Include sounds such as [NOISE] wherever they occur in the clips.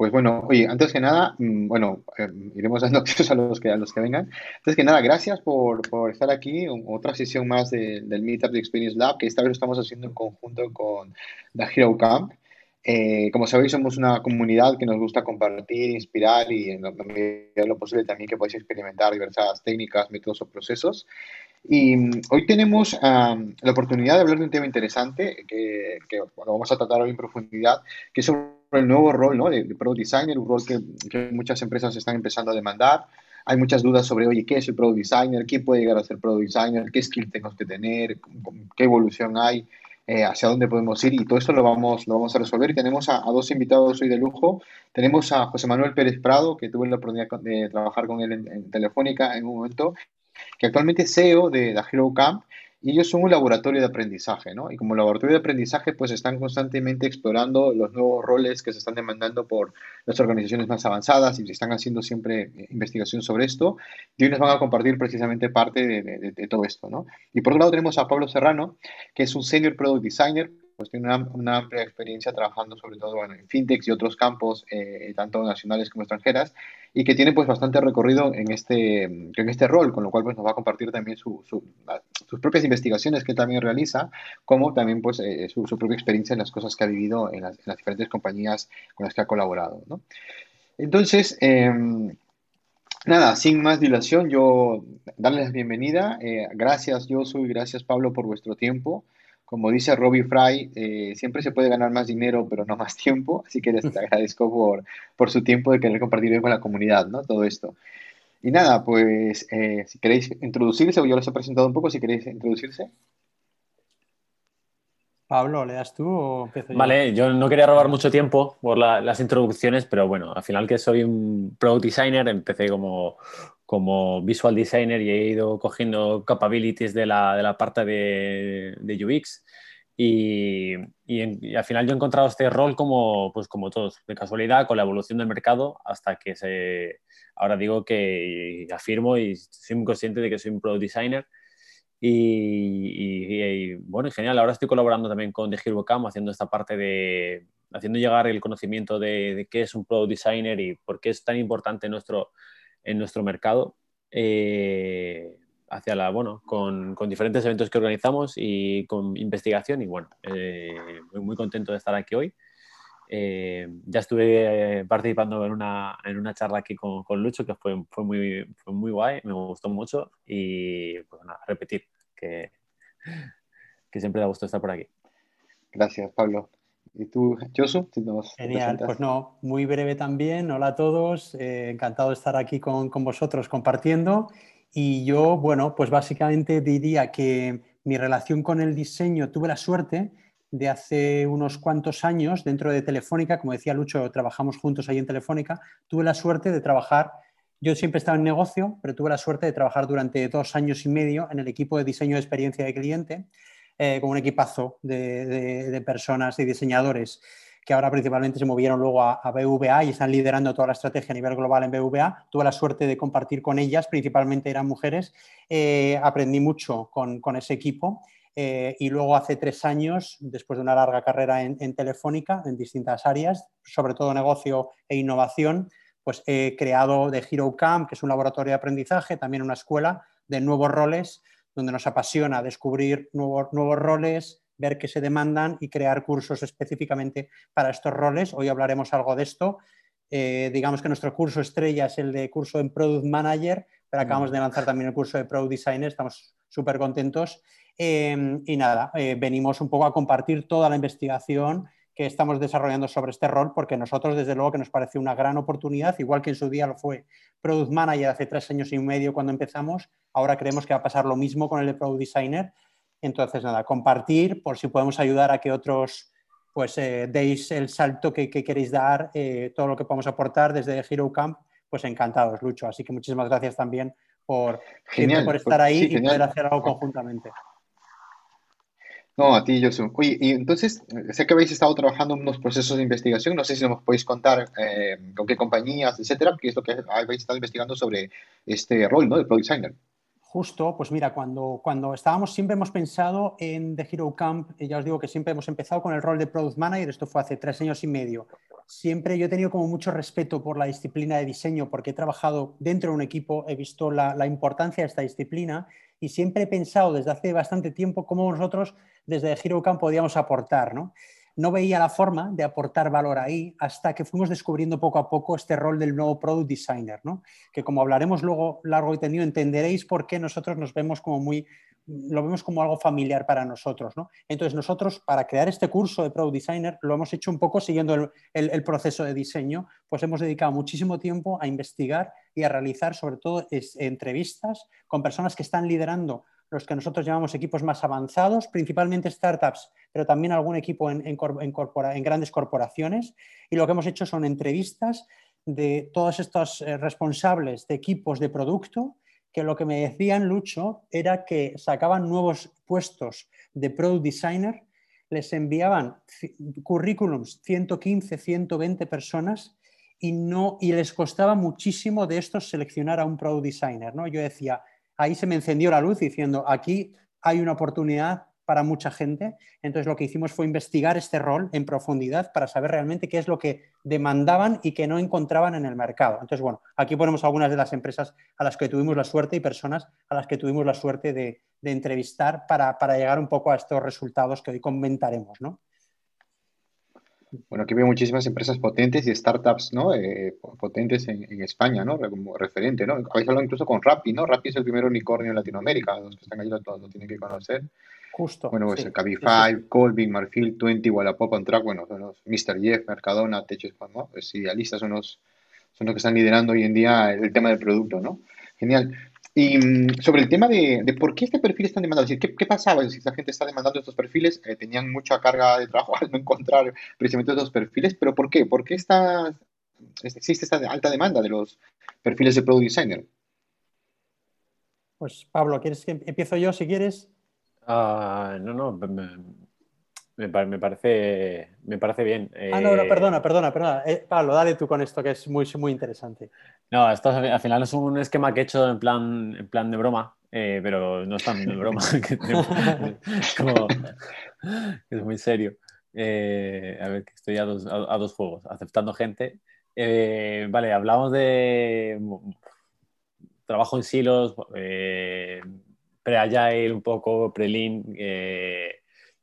Pues bueno, oye, antes que nada, mm, bueno, eh, iremos dando [LAUGHS] acceso a los que, a los que vengan. Antes que nada, gracias por, por estar aquí, otra sesión más de- del Meetup de Experience Lab, que esta vez lo estamos haciendo en conjunto con The Hero Camp. Eh, como sabéis, somos una comunidad que nos gusta compartir, inspirar y en lo posible también que podáis experimentar diversas técnicas, métodos o procesos. Y mm, hoy tenemos la oportunidad de hablar de un tema interesante que, que, bueno, vamos a tratar hoy en profundidad, que es sobre el nuevo rol, ¿no? de, de Product Designer, un rol que, que muchas empresas están empezando a demandar. Hay muchas dudas sobre, oye, ¿qué es el Product Designer? ¿Quién puede llegar a ser Product Designer? ¿Qué skill tenemos que tener? ¿Qué evolución hay? Eh, ¿Hacia dónde podemos ir? Y todo esto lo vamos, lo vamos a resolver. Y tenemos a, a, dos invitados hoy de lujo. Tenemos a José Manuel Pérez Prado, que tuve la oportunidad de trabajar con él en, en Telefónica en un momento, que actualmente es CEO de la Hero Camp y ellos son un laboratorio de aprendizaje, ¿no? Y como laboratorio de aprendizaje, pues están constantemente explorando los nuevos roles que se están demandando por las organizaciones más avanzadas y se están haciendo siempre investigación sobre esto. Y hoy nos van a compartir precisamente parte de, de, de todo esto, ¿no? Y por otro lado tenemos a Pablo Serrano, que es un Senior Product Designer, pues tiene una, una, amplia experiencia trabajando sobre todo bueno, en fintechs y otros campos, eh, tanto nacionales como extranjeras, y que tiene pues bastante recorrido en este, en este rol, con lo cual pues nos va a compartir también su, su, sus propias investigaciones que también realiza, como también pues eh, su, su, propia experiencia en las cosas que ha vivido en las, en las diferentes compañías con las que ha colaborado. ¿no? Entonces, eh, Nada, sin más dilación, yo darles la bienvenida. Eh, gracias, Josu, y gracias, Pablo, por vuestro tiempo. Como dice Robbie Fry, eh, siempre se puede ganar más dinero, pero no más [LAUGHS] tiempo. Así que les agradezco por, por su tiempo de querer compartir con la comunidad, ¿no? Todo esto. Y nada, pues eh, si queréis introducirse, o yo les he presentado un poco, si queréis introducirse. Pablo, ¿le das tú o empiezo yo? Vale, yo no quería robar mucho tiempo por la, las introducciones, pero bueno, al final que soy un product designer, empecé como, como visual designer y he ido cogiendo capabilities de la, de la parte de, de UX. Y, y, en, y, al final yo he encontrado este rol como, pues como todos, de casualidad, con la evolución del mercado, hasta que se, ahora digo que afirmo y soy muy consciente de que soy un product designer. Y, bueno, genial, ahora estoy colaborando también con The Hero Camp, haciendo esta parte de, haciendo llegar el conocimiento de, de, qué es un product designer y por qué es tan importante en nuestro, en nuestro mercado. Eh, hacia la, bueno, con, con, diferentes eventos que organizamos y con investigación y bueno, eh, muy, muy contento de estar aquí hoy. Eh, ya estuve participando en una, en una charla aquí con, con Lucho que fue, fue, muy, fue muy guay, me gustó mucho y pues nada, repetir que, que siempre da gusto estar por aquí. Gracias, Pablo. ¿Y tú, Josu? Genial, pues no, muy breve también. Hola a todos, eh, encantado de estar aquí con, con vosotros compartiendo. Y yo, bueno, pues básicamente diría que mi relación con el diseño tuve la suerte de hace unos cuantos años dentro de Telefónica, como decía Lucho, trabajamos juntos ahí en Telefónica, tuve la suerte de trabajar, yo siempre estaba en negocio, pero tuve la suerte de trabajar durante dos años y medio en el equipo de diseño de experiencia de cliente, eh, con un equipazo de, de, de, personas y diseñadores que ahora principalmente se movieron luego a, a, BVA y están liderando toda la estrategia a nivel global en BVA. Tuve la suerte de compartir con ellas, principalmente eran mujeres, eh, aprendí mucho con, ese equipo eh, y luego hace tres años, después de una larga carrera en, Telefónica, en distintas áreas, sobre todo negocio e innovación, pues he creado The Hero Camp, que es un laboratorio de aprendizaje, también una escuela de nuevos roles, donde nos apasiona descubrir nuevos, nuevos roles, ver qué se demandan y crear cursos específicamente para estos roles. Hoy hablaremos algo de esto. Eh, digamos que nuestro curso estrella es el de curso en Product Manager, pero acabamos de lanzar también el curso de Product Designer, estamos súper contentos. Eh, y nada, eh, venimos un poco a compartir toda la investigación que estamos desarrollando sobre este rol, porque nosotros desde luego que nos parece una gran oportunidad, igual que en su día lo fue Product Manager hace tres años y medio cuando empezamos, ahora creemos que va a pasar lo mismo con el de Product Designer. Entonces, nada, compartir por si podemos ayudar a que otros pues eh, deis el salto que, que queréis dar, eh, todo lo que podamos aportar desde Hero Camp, pues encantados, Lucho. Así que muchísimas gracias también por, genial, por estar ahí sí, y poder hacer algo conjuntamente. No, a ti, Josu. Oye, y entonces, sé que habéis estado trabajando en unos procesos de investigación, no sé si nos podéis contar eh, con qué compañías, etcétera, qué es lo que habéis estado investigando sobre este rol, ¿no? De Product Designer. Justo, pues mira, cuando, cuando estábamos, siempre hemos pensado en The Hero Camp, y ya os digo que siempre hemos empezado con el rol de Product Manager, esto fue hace tres años y medio. siempre yo he tenido como mucho respeto por la disciplina de diseño porque he trabajado dentro de un equipo, he visto la, la importancia de esta disciplina y siempre he pensado desde hace bastante tiempo cómo nosotros desde HeroCamp podíamos aportar. ¿no? no veía la forma de aportar valor ahí hasta que fuimos descubriendo poco a poco este rol del nuevo product designer, ¿no? que como hablaremos luego largo y tendido, entenderéis por qué nosotros nos vemos como muy, lo vemos como algo familiar para nosotros. ¿no? Entonces nosotros para crear este curso de product designer lo hemos hecho un poco siguiendo el, proceso de diseño, pues hemos dedicado muchísimo tiempo a investigar y a realizar sobre todo entrevistas con personas que están liderando los que nosotros llamamos equipos más avanzados, principalmente startups, pero también algún equipo en, grandes corporaciones. Y lo que hemos hecho son entrevistas de todos estos eh, responsables de equipos de producto que lo que me decían, Lucho, era que sacaban nuevos puestos de product designer, les enviaban currículums, 115, 120 personas, y, no, y les costaba muchísimo de estos seleccionar a un product designer. ¿no? Yo decía, ahí se me encendió la luz diciendo, aquí hay una oportunidad para mucha gente. Entonces lo que hicimos fue investigar este rol en profundidad para saber realmente qué es lo que demandaban y que no encontraban en el mercado. Entonces, bueno, aquí ponemos algunas de las empresas a las que tuvimos la suerte y personas a las que tuvimos la suerte de, entrevistar para, llegar un poco a estos resultados que hoy comentaremos, ¿no? Bueno, aquí veo muchísimas empresas potentes y startups, ¿no? Eh, potentes en, España, ¿no? Como referente, ¿no? Habéis hablado incluso con Rappi, ¿no? Rappi es el primer unicornio en Latinoamérica, los que están allí lo, lo tienen que conocer. Justo. Bueno, pues Cabify, Colvin, Marfil, Twenty, Wallapop, on Track, bueno, son los Mr. Jeff, Mercadona, Techos, ¿no? Pues idealistas son los, son los que están liderando hoy en día el tema del producto, ¿no? Genial. Y mm, sobre el tema de, por qué este perfil está demandado, es decir, ¿qué, pasaba? si la gente está demandando estos perfiles, eh, tenían mucha carga de trabajo [LAUGHS] al no encontrar precisamente estos perfiles, pero ¿por qué? ¿Por qué está, existe esta alta demanda de los perfiles de Product Designer? Pues Pablo, ¿quieres que empiezo yo si quieres? Ah, no, no, me, parece, me parece bien. Ah, no, no, eh, perdona, perdona, perdona. Eh, Pablo, dale tú con esto que es muy, muy interesante. No, esto al final es un esquema que he hecho en plan, en plan de broma, eh, pero no es tan de broma. [LAUGHS] es, como, es muy serio. a ver, que estoy a dos, a, dos juegos, aceptando gente. vale, hablamos de trabajo en silos, pre-agile, un poco pre-lean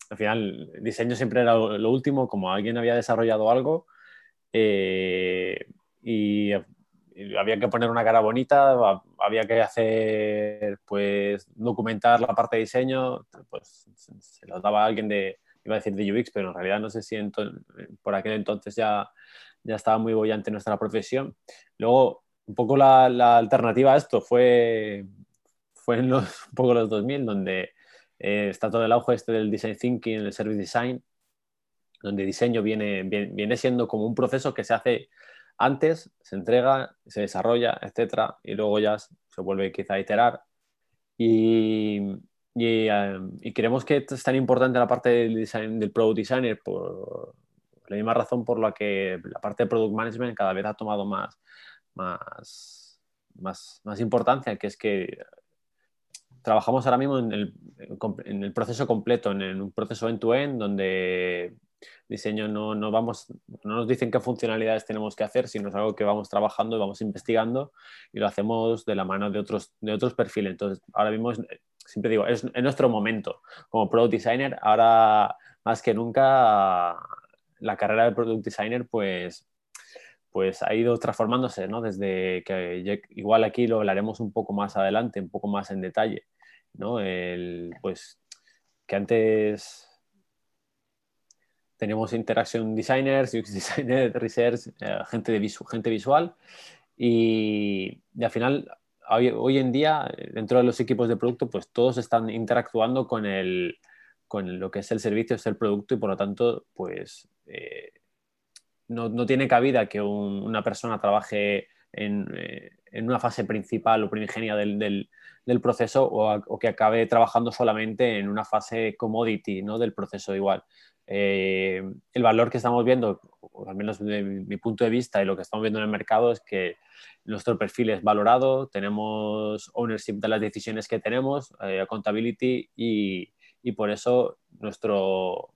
al final, diseño siempre era lo, último, como alguien había desarrollado algo eh, y, había que poner una cara bonita, había que hacer, pues, documentar la parte de diseño, pues se lo daba a alguien de, iba a decir de UX, pero en realidad no sé si por aquel entonces ya, ya estaba muy bollante nuestra profesión. Luego, un poco la, la alternativa a esto fue, fue en los, [LAUGHS] un poco los 2000, donde eh, está todo el auge este del design thinking, el service design, donde diseño viene, viene, siendo como un proceso que se hace antes, se entrega, se desarrolla, etcétera, y luego ya se vuelve quizá a iterar. Y, y, eh, creemos que es tan importante la parte del, design, del product designer por la misma razón por la que la parte de product management cada vez ha tomado más, más, más, más importancia, que es que trabajamos ahora mismo en el, proceso completo, en, un proceso end-to-end, donde diseño no, no, vamos, no nos dicen qué funcionalidades tenemos que hacer, sino es algo que vamos trabajando y vamos investigando y lo hacemos de la mano de otros, de otros perfiles. Entonces, ahora mismo, siempre digo, es, en nuestro momento como product designer, ahora más que nunca la carrera de product designer, pues pues ha ido transformándose, ¿no? Desde que igual aquí lo hablaremos un poco más adelante, un poco más en detalle, ¿no? El, pues que antes tenemos interaction designers, UX designers, research, eh, gente, de gente visual y, al final hoy, en día dentro de los equipos de producto pues todos están interactuando con, el, con lo que es el servicio, es el producto y por lo tanto pues eh, no, no, tiene cabida que una persona trabaje en, eh, en, una fase principal o primigenia del, del, proceso o, que acabe trabajando solamente en una fase commodity ¿no? del proceso igual. Eh, el valor que estamos viendo, o al menos desde mi, punto de vista y lo que estamos viendo en el mercado, es que nuestro perfil es valorado, tenemos ownership de las decisiones que tenemos, eh, accountability y, y por eso nuestro,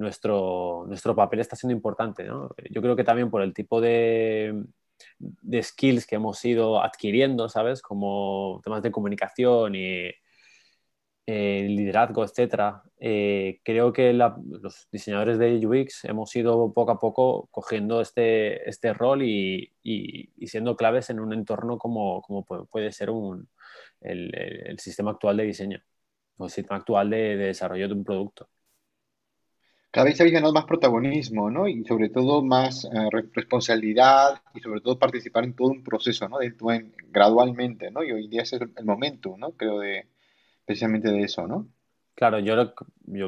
nuestro, nuestro papel está siendo importante. Yo creo que también por el tipo de, de skills que hemos ido adquiriendo, ¿sabes? Como temas de comunicación y eh, liderazgo, etcétera. Eh, creo que los diseñadores de UX hemos ido poco a poco cogiendo este, este rol y, siendo claves en un entorno como, como puede ser un, el, sistema actual de diseño o el sistema actual de, desarrollo de un producto. Cada vez habéis ganado más protagonismo, ¿no? Y sobre todo más eh, responsabilidad y sobre todo participar en todo un proceso, ¿no? De, gradualmente, ¿no? Y hoy día es el, momento, ¿no? Creo de, precisamente de eso, ¿no? Claro, yo,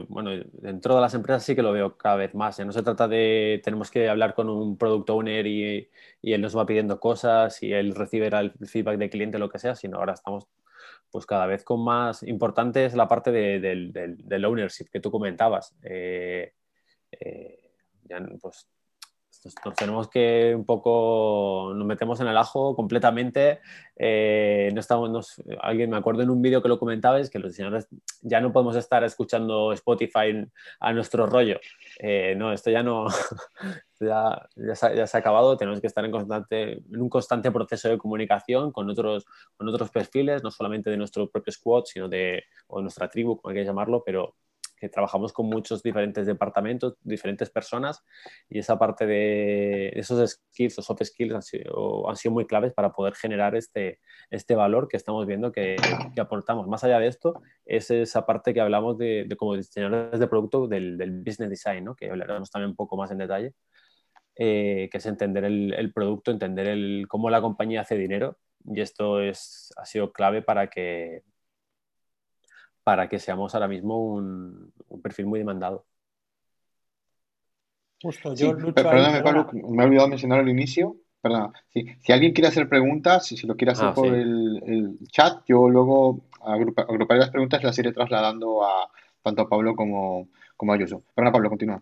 bueno, dentro de las empresas sí que lo veo cada vez más. No se trata de tenemos que hablar con un product owner y, él nos va pidiendo cosas y él recibe el feedback del cliente, lo que sea, sino ahora estamos pues cada vez con más importante es la parte del, ownership que tú comentabas. Eh, eh, ya, pues nos tenemos que un poco, nos metemos en el ajo completamente. Eh, no estamos, alguien me acuerdo en un vídeo que lo comentabais que los diseñadores ya no podemos estar escuchando Spotify a nuestro rollo. No, esto ya no, [LAUGHS] ya, ya, se, ha acabado. Tenemos que estar en, constante, en un constante proceso de comunicación con otros, con otros perfiles, no solamente de nuestro propio squad, sino de o nuestra tribu, como hay que llamarlo, pero que trabajamos con muchos diferentes departamentos, diferentes personas, y esa parte de esos skills o soft skills han sido, han sido muy claves para poder generar este, este valor que estamos viendo que, que, aportamos. Más allá de esto, es esa parte que hablamos de, de como diseñadores de producto del, del business design, ¿no? que hablaremos también un poco más en detalle, eh, que es entender el, el producto, entender el, cómo la compañía hace dinero, y esto es, ha sido clave para que, para que seamos ahora mismo un, perfil muy demandado. Justo, yo Perdóname, Pablo, me he olvidado mencionar al inicio. Perdón, Si alguien quiere hacer preguntas, si, si lo quiere hacer ah, por el, chat, yo luego agruparé las preguntas y las iré trasladando a tanto a Pablo como, como a Yoso. Perdona, Pablo, continúa.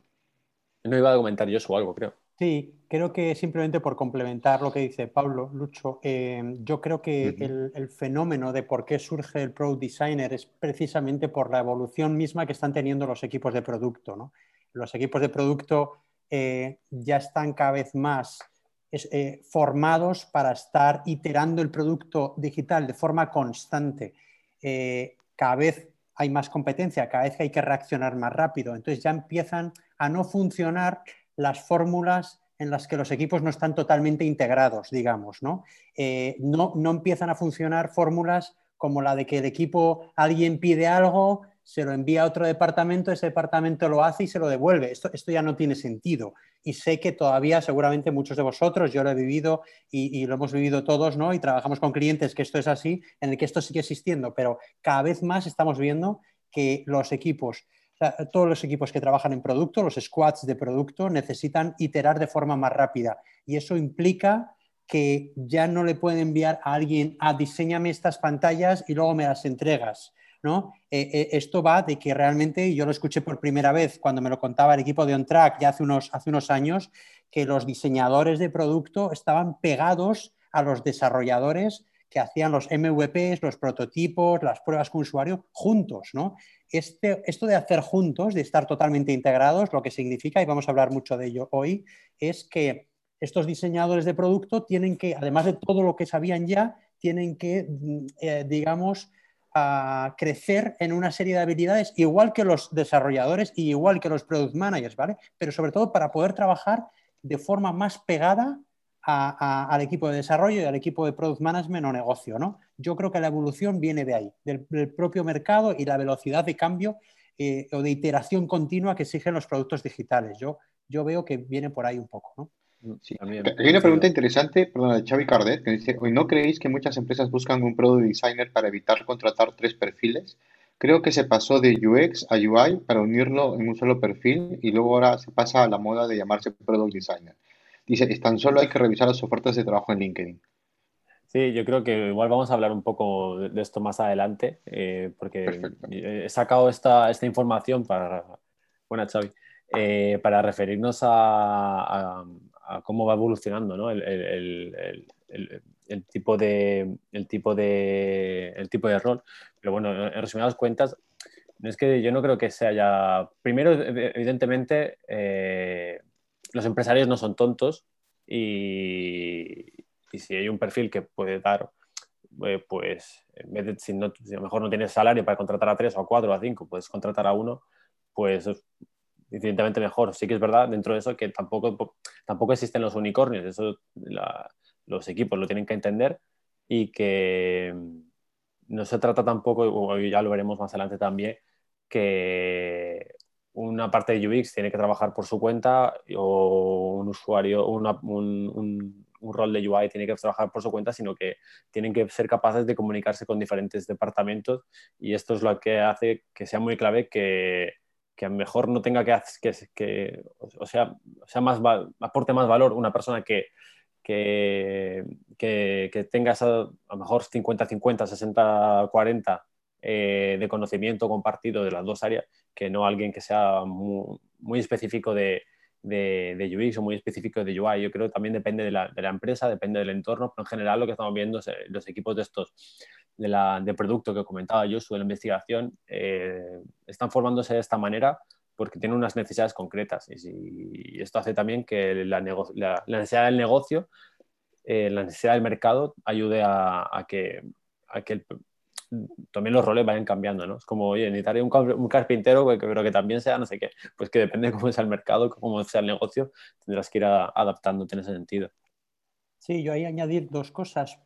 No iba a comentar Yoso algo, creo. Sí, creo que simplemente por complementar lo que dice Pablo, Lucho, eh, yo creo que el, fenómeno de por qué surge el Product Designer es precisamente por la evolución misma que están teniendo los equipos de producto. Los equipos de producto eh, ya están cada vez más eh, formados para estar iterando el producto digital de forma constante. cada vez hay más competencia, cada vez hay que reaccionar más rápido. Entonces ya empiezan a no funcionar las fórmulas en las que los equipos no están totalmente integrados, digamos, ¿no? Eh, no, no empiezan a funcionar fórmulas como la de que el equipo, alguien pide algo, se lo envía a otro departamento, ese departamento lo hace y se lo devuelve. Esto, esto ya no tiene sentido. Y sé que todavía, seguramente muchos de vosotros, yo lo he vivido y, y, lo hemos vivido todos, ¿no? Y trabajamos con clientes que esto es así, en el que esto sigue existiendo, pero cada vez más estamos viendo que los equipos todos los equipos que trabajan en producto, los squads de producto, necesitan iterar de forma más rápida. Y eso implica que ya no le pueden enviar a alguien a diseñame estas pantallas y luego me las entregas. ¿no? Eh, eh, esto va de que realmente, yo lo escuché por primera vez cuando me lo contaba el equipo de OnTrack ya hace unos, hace unos años, que los diseñadores de producto estaban pegados a los desarrolladores que hacían los MVPs, los prototipos, las pruebas con usuario juntos, ¿no? Este, esto de hacer juntos, de estar totalmente integrados, lo que significa, y vamos a hablar mucho de ello hoy, es que estos diseñadores de producto tienen que, además de todo lo que sabían ya, tienen que, mm, eh, digamos, crecer en una serie de habilidades, igual que los desarrolladores y igual que los product managers, ¿vale? Pero sobre todo para poder trabajar de forma más pegada al equipo de desarrollo y al equipo de product management o negocio. ¿no? Yo creo que la evolución viene de ahí, del, propio mercado y la velocidad de cambio eh, o de iteración continua que exigen los productos digitales. Yo, yo veo que viene por ahí un poco. ¿no? Hay una pregunta interesante, perdón, de Xavi Cardet, que dice, ¿no creéis que muchas empresas buscan un product designer para evitar contratar tres perfiles? Creo que se pasó de UX a UI para unirlo en un solo perfil y luego ahora se pasa a la moda de llamarse product designer. Dice, tan solo hay que revisar las ofertas de trabajo en LinkedIn. Sí, yo creo que igual vamos a hablar un poco de esto más adelante, eh, porque he sacado esta, esta, información para, bueno, Xavi, eh, para referirnos a, cómo va evolucionando ¿no? el, el, el, el, tipo de, el, tipo de, el tipo de rol. Pero bueno, en resumidas cuentas, es que yo no creo que sea ya... Primero, evidentemente, eh, los empresarios no son tontos y, si hay un perfil que puede dar, eh, pues, en vez de, si, a lo mejor no tienes salario para contratar a tres o a cuatro o a cinco, puedes contratar a uno, pues infinitamente mejor. Sí que es verdad dentro de eso que tampoco, tampoco existen los unicornios, eso los equipos lo tienen que entender y que no se trata tampoco, ya lo veremos más adelante también, que una parte de UX tiene que trabajar por su cuenta o un usuario, un, rol de UI tiene que trabajar por su cuenta, sino que tienen que ser capaces de comunicarse con diferentes departamentos. Y esto es lo que hace que sea muy clave que, que a lo mejor no tenga que, que, que o sea, sea más, aporte más valor una persona que que, que, tengas a, lo mejor 50-50, 60-40 eh, de conocimiento compartido de las dos áreas, que no alguien que sea muy, específico de, de, UX o muy específico de UI. Yo creo que también depende de la, de la, empresa, depende del entorno, pero en general lo que estamos viendo es eh, los equipos de estos de, la, de producto que comentaba yo, de la investigación, eh, están formándose de esta manera porque tiene unas necesidades concretas. Y, esto hace también que la, necesidad del negocio, la necesidad del mercado ayude a, que, también los roles vayan cambiando, ¿no? Es como, oye, necesitaré un, un carpintero, pero que también sea no sé qué. Pues que depende de cómo sea el mercado, cómo sea el negocio, tendrás que ir adaptándote en ese sentido. Sí, yo ahí añadir dos cosas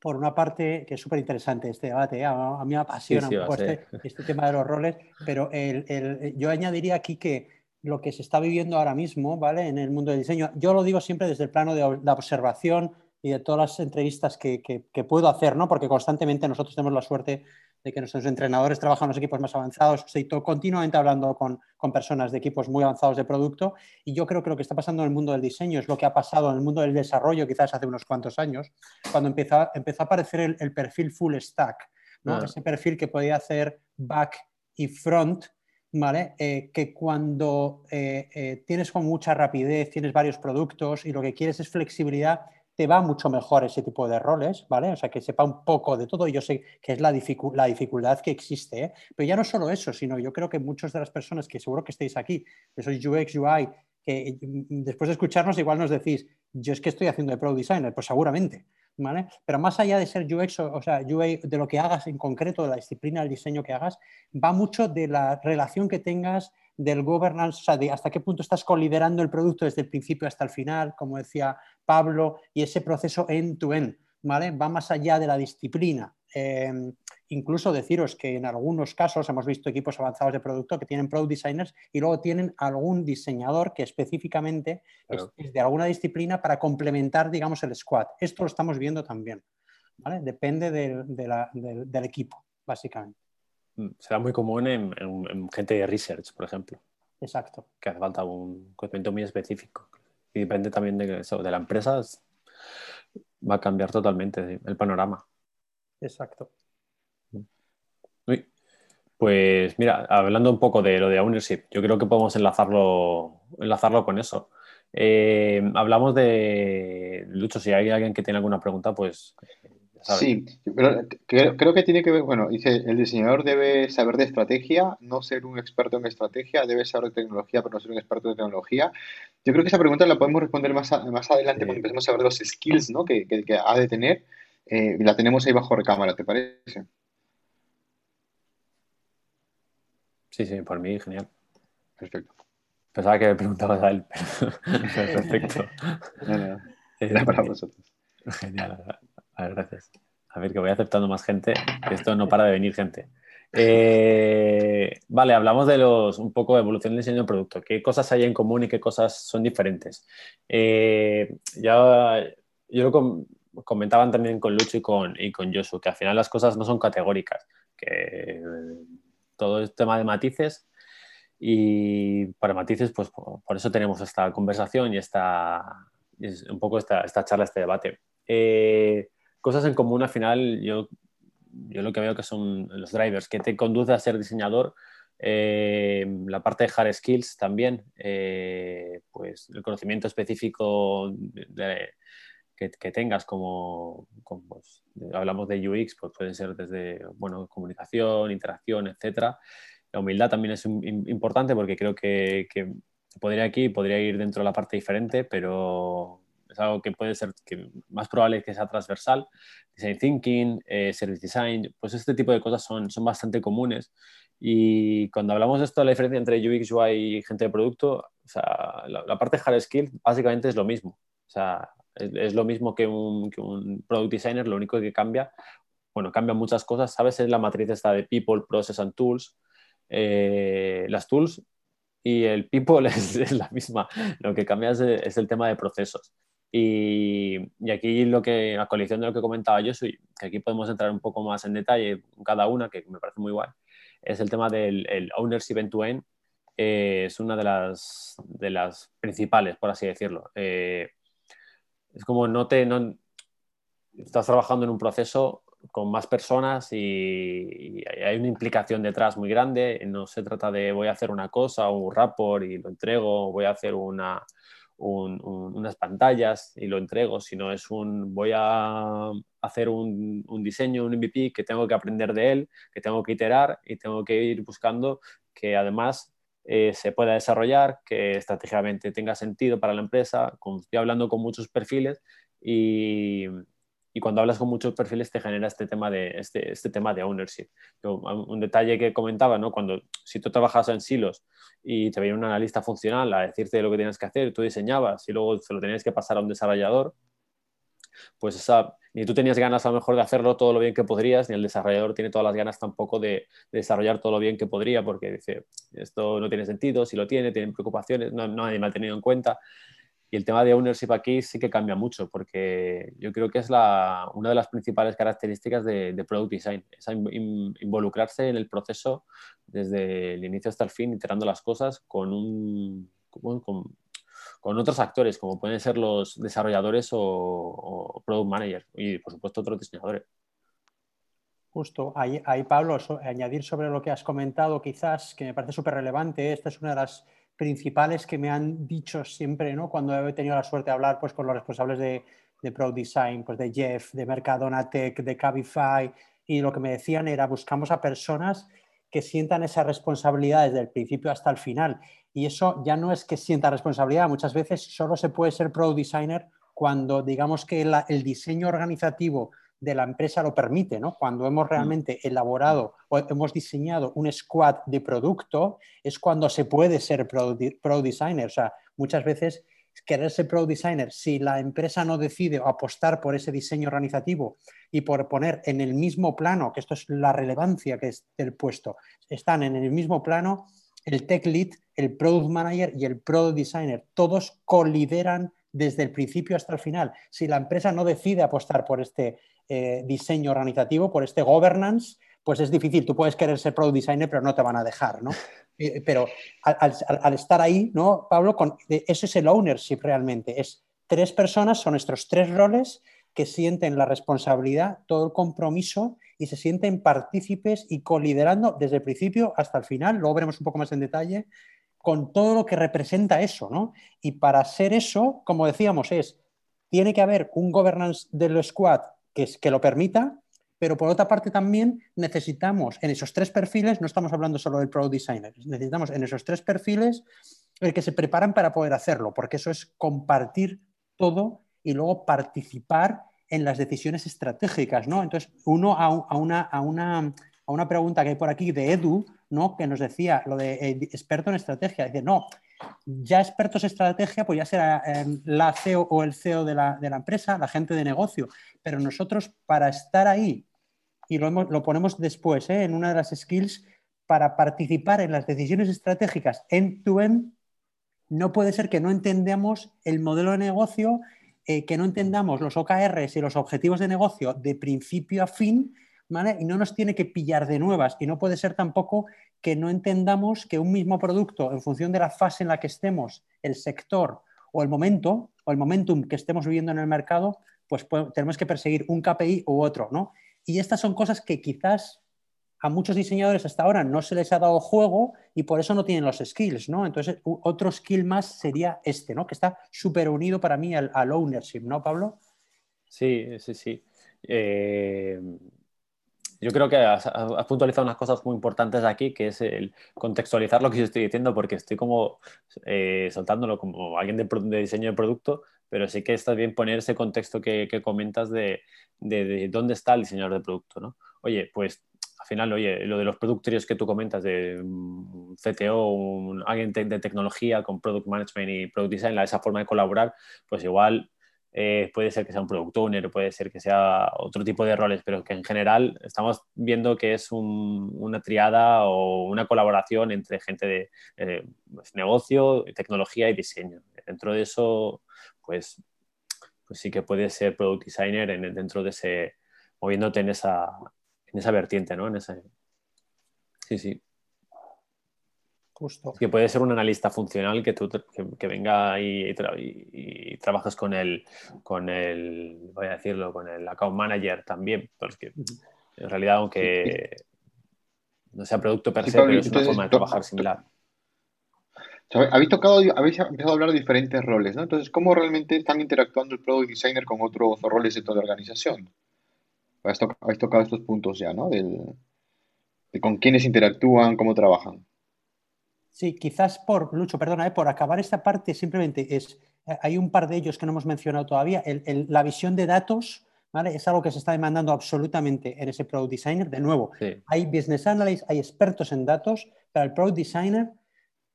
por una parte, que es súper interesante este debate, ¿eh? a, mí me apasiona un poco este, este, tema de los roles, pero el, yo añadiría aquí que lo que se está viviendo ahora mismo ¿vale? en el mundo del diseño, yo lo digo siempre desde el plano de la observación y de todas las entrevistas que, que, puedo hacer, ¿no? porque constantemente nosotros tenemos la suerte de que nuestros entrenadores trabajan en los equipos más avanzados. Estoy continuamente hablando con, con, personas de equipos muy avanzados de producto y yo creo que lo que está pasando en el mundo del diseño es lo que ha pasado en el mundo del desarrollo quizás hace unos cuantos años, cuando empezó, empezó a aparecer el, perfil full stack, ¿no? Ah. ese perfil que podía hacer back y front. ¿Vale? Eh, que cuando eh, eh, tienes con mucha rapidez, tienes varios productos y lo que quieres es flexibilidad, te va mucho mejor ese tipo de roles, ¿vale? O sea, que sepa un poco de todo. Yo sé que es la, la dificultad que existe, ¿eh? Pero ya no solo eso, sino yo creo que muchas de las personas que seguro que estéis aquí, que sois UX, UI, que mm, después de escucharnos igual nos decís, yo es que estoy haciendo de Pro Designer, pues seguramente, ¿vale? Pero más allá de ser UX, o, sea, UI, de lo que hagas en concreto, de la disciplina del diseño que hagas, va mucho de la relación que tengas del governance, o sea, de hasta qué punto estás coliderando el producto desde el principio hasta el final, como decía Pablo, y ese proceso end-to-end, ¿vale? Va más allá de la disciplina. Em, incluso deciros que en algunos casos hemos visto equipos avanzados de producto que tienen product designers y luego tienen algún diseñador que específicamente es, de alguna disciplina para complementar, digamos, el squad. Esto lo estamos viendo también, ¿vale? Depende del equipo, básicamente. Será muy común en, gente de research, por ejemplo. Exacto. Que hace falta un conocimiento muy específico. Y depende también de, eso, de la empresa, va a cambiar totalmente el panorama. Exacto. Pues mira, hablando un poco de lo de ownership, yo creo que podemos enlazarlo, enlazarlo con eso. Eh, hablamos de Lucho, si hay alguien que tiene alguna pregunta, pues Sí, pero creo, que tiene que ver, bueno, dice, el diseñador debe saber de estrategia, no ser un experto en estrategia, debe saber de tecnología, pero no ser un experto de tecnología. Yo creo que esa pregunta la podemos responder más, más adelante cuando empecemos a ver los skills ¿no? que, ha de tener. Eh, la tenemos ahí bajo recámara, ¿te parece? Sí, sí, por mí, genial. Perfecto. Pensaba que me preguntabas a él, pero [LAUGHS] [LAUGHS] perfecto. [LAUGHS] Era para vosotros. Genial. A ver, gracias. A ver, que voy aceptando más gente, esto no para de venir gente. Eh, vale, hablamos de los un poco de evolución del diseño del producto. ¿Qué cosas hay en común y qué cosas son diferentes? Eh, ya yo lo comentaban también con Lucho y con, y con Josu, que al final las cosas no son categóricas, que todo es tema de matices y para matices, pues por eso tenemos esta conversación y esta, un poco esta, esta charla, este debate. Eh, cosas en común al final, yo, yo lo que veo que son los drivers, que te conduce a ser diseñador, eh, la parte de hard skills también, eh, pues el conocimiento específico que, tengas como, pues, hablamos de UX, pues puede ser desde bueno, comunicación, interacción, etcétera. La humildad también es importante porque creo que, que podría aquí, podría ir dentro de la parte diferente, pero es algo que puede ser que más probable que sea transversal. Design thinking, eh, service design, pues este tipo de cosas son, son bastante comunes. Y cuando hablamos de esto, la diferencia entre UX, UI y gente de producto, o sea, la, parte hard skill básicamente es lo mismo. O sea, es, lo mismo que un, que un, product designer, lo único que cambia, bueno, cambia muchas cosas, ¿sabes? Es la matriz esta de people, process and tools. Eh, las tools y el people [LAUGHS] es, la misma, lo que cambia es, el tema de procesos. Y, y, aquí lo que, a coalición de lo que comentaba yo, soy, que aquí podemos entrar un poco más en detalle cada una, que me parece muy guay, es el tema del el ownership end-to-end. Eh, es una de las, de las principales, por así decirlo. Eh, es como no te... No, estás trabajando en un proceso con más personas y, hay una implicación detrás muy grande. No se trata de voy a hacer una cosa, un rapport y lo entrego, voy a hacer una, unas pantallas y lo entrego, sino es un voy a hacer un, diseño, un MVP que tengo que aprender de él, que tengo que iterar y tengo que ir buscando que además eh, se pueda desarrollar, que estratégicamente tenga sentido para la empresa. estoy hablando con muchos perfiles y, y cuando hablas con muchos perfiles te genera este tema de, este, este tema de ownership. un detalle que comentaba, ¿no? cuando si tú trabajas en silos y te viene un analista funcional a decirte lo que tienes que hacer, tú diseñabas y luego se lo tenías que pasar a un desarrollador, pues esa, ni tú tenías ganas a lo mejor de hacerlo todo lo bien que podrías, ni el desarrollador tiene todas las ganas tampoco de, desarrollar todo lo bien que podría, porque dice, esto no tiene sentido, si lo tiene, tienen preocupaciones, no, nadie me ha tenido en cuenta. Y el tema de ownership aquí sí que cambia mucho, porque yo creo que es la, una de las principales características de, Product Design, es involucrarse en el proceso desde el inicio hasta el fin, iterando las cosas con, un, con, otros actores, como pueden ser los desarrolladores o, Product Managers y, por supuesto, otros diseñadores. Justo, ahí, ahí Pablo, añadir sobre lo que has comentado, quizás, que me parece súper relevante, esta es una de las principales que me han dicho siempre, ¿no? Cuando he tenido la suerte de hablar pues, con los responsables de, de Pro Design, pues de Jeff, de Mercadona Tech, de Cabify, y lo que me decían era buscamos a personas que sientan esa responsabilidad desde el principio hasta el final. Y eso ya no es que sienta responsabilidad, muchas veces solo se puede ser Pro Designer cuando digamos que el diseño organizativo de la empresa lo permite, ¿no? Cuando hemos mm. realmente elaborado o hemos diseñado un squad de producto, es cuando se puede ser pro, designer. O sea, muchas veces querer ser pro designer, si la empresa no decide apostar por ese diseño organizativo y por poner en el mismo plano, que esto es la relevancia que es del puesto, están en el mismo plano el tech lead, el product manager y el product designer, todos colideran desde el principio hasta el final. Si la empresa no decide apostar por este eh, diseño organizativo, por este governance, pues es difícil. Tú puedes querer ser product designer, pero no te van a dejar, ¿no? [LAUGHS] Eh, pero al, estar ahí, ¿no, Pablo? Con, eso es el ownership realmente. Es tres personas, son nuestros tres roles que sienten la responsabilidad, todo el compromiso y se sienten partícipes y coliderando desde el principio hasta el final. Luego veremos un poco más en detalle con todo lo que representa eso, ¿no? Y para ser eso, como decíamos, es, tiene que haber un governance del squad que, es, que lo permita, pero por otra parte también necesitamos en esos tres perfiles, no estamos hablando solo del Pro Designer, necesitamos en esos tres perfiles el que se preparan para poder hacerlo, porque eso es compartir todo y luego participar en las decisiones estratégicas, ¿no? Entonces, uno a, una, a, una, a una pregunta que hay por aquí de Edu, ¿no? Que nos decía lo de eh, experto en estrategia, dice, no, ya expertos en estrategia, pues ya será em, la CEO o el CEO de la, de la, empresa, la gente de negocio, pero nosotros para estar ahí y lo, ponemos después ¿eh? en una de las skills para participar en las decisiones estratégicas end-to-end, no puede ser que no entendamos el modelo de negocio, eh, que no entendamos los OKRs y los objetivos de negocio de principio a fin, Y no nos tiene que pillar de nuevas. Y no puede ser tampoco que no entendamos que un mismo producto, en función de la fase en la que estemos, el sector o el momento, o el momentum que estemos viviendo en el mercado, pues tenemos que perseguir un KPI u otro, ¿no? Y estas son cosas que quizás a muchos diseñadores hasta ahora no se les ha dado juego y por eso no tienen los skills, ¿no? Entonces, otro skill más sería este, ¿no? Que está súper unido para mí al, ownership, ¿no, Pablo? Sí, sí, sí. Eh, yo creo que has, puntualizado unas cosas muy importantes aquí, que es el contextualizar lo que yo estoy diciendo, porque estoy como eh, soltándolo como alguien de, diseño de producto, pero sí que está bien poner ese contexto que, comentas de, dónde está el diseñador de producto, ¿no? Oye, pues al final, oye, lo de los productos que tú comentas de un CTO, alguien de tecnología con product management y product design, esa forma de colaborar, pues igual eh, puede ser que sea un product owner, puede ser que sea otro tipo de roles, pero que en general estamos viendo que es una triada o una colaboración entre gente de eh, pues, negocio, tecnología y diseño. Dentro de eso, pues, pues sí que puede ser product designer en, dentro de ese, moviéndote en esa, en esa vertiente, ¿no? Sí, sí. Que puede ser un analista funcional que tú que, venga y, y, trabajes con el, con el, voy a decirlo, con el account manager también, porque en realidad aunque no sea producto per se, pero es una forma de trabajar similar. Habéis tocado, habéis empezado a hablar de diferentes roles, ¿no? Entonces, ¿cómo realmente están interactuando el product designer con otros roles de toda la organización? Habéis tocado, estos puntos ya, ¿no? de con quiénes interactúan, cómo trabajan. Sí, quizás por, Lucho, perdona, eh, por acabar esta parte simplemente es, eh, hay un par de ellos que no hemos mencionado todavía, la visión de datos, ¿vale? Es algo que se está demandando absolutamente en ese Product Designer. De nuevo, hay Business Analysts, hay expertos en datos, pero el Product Designer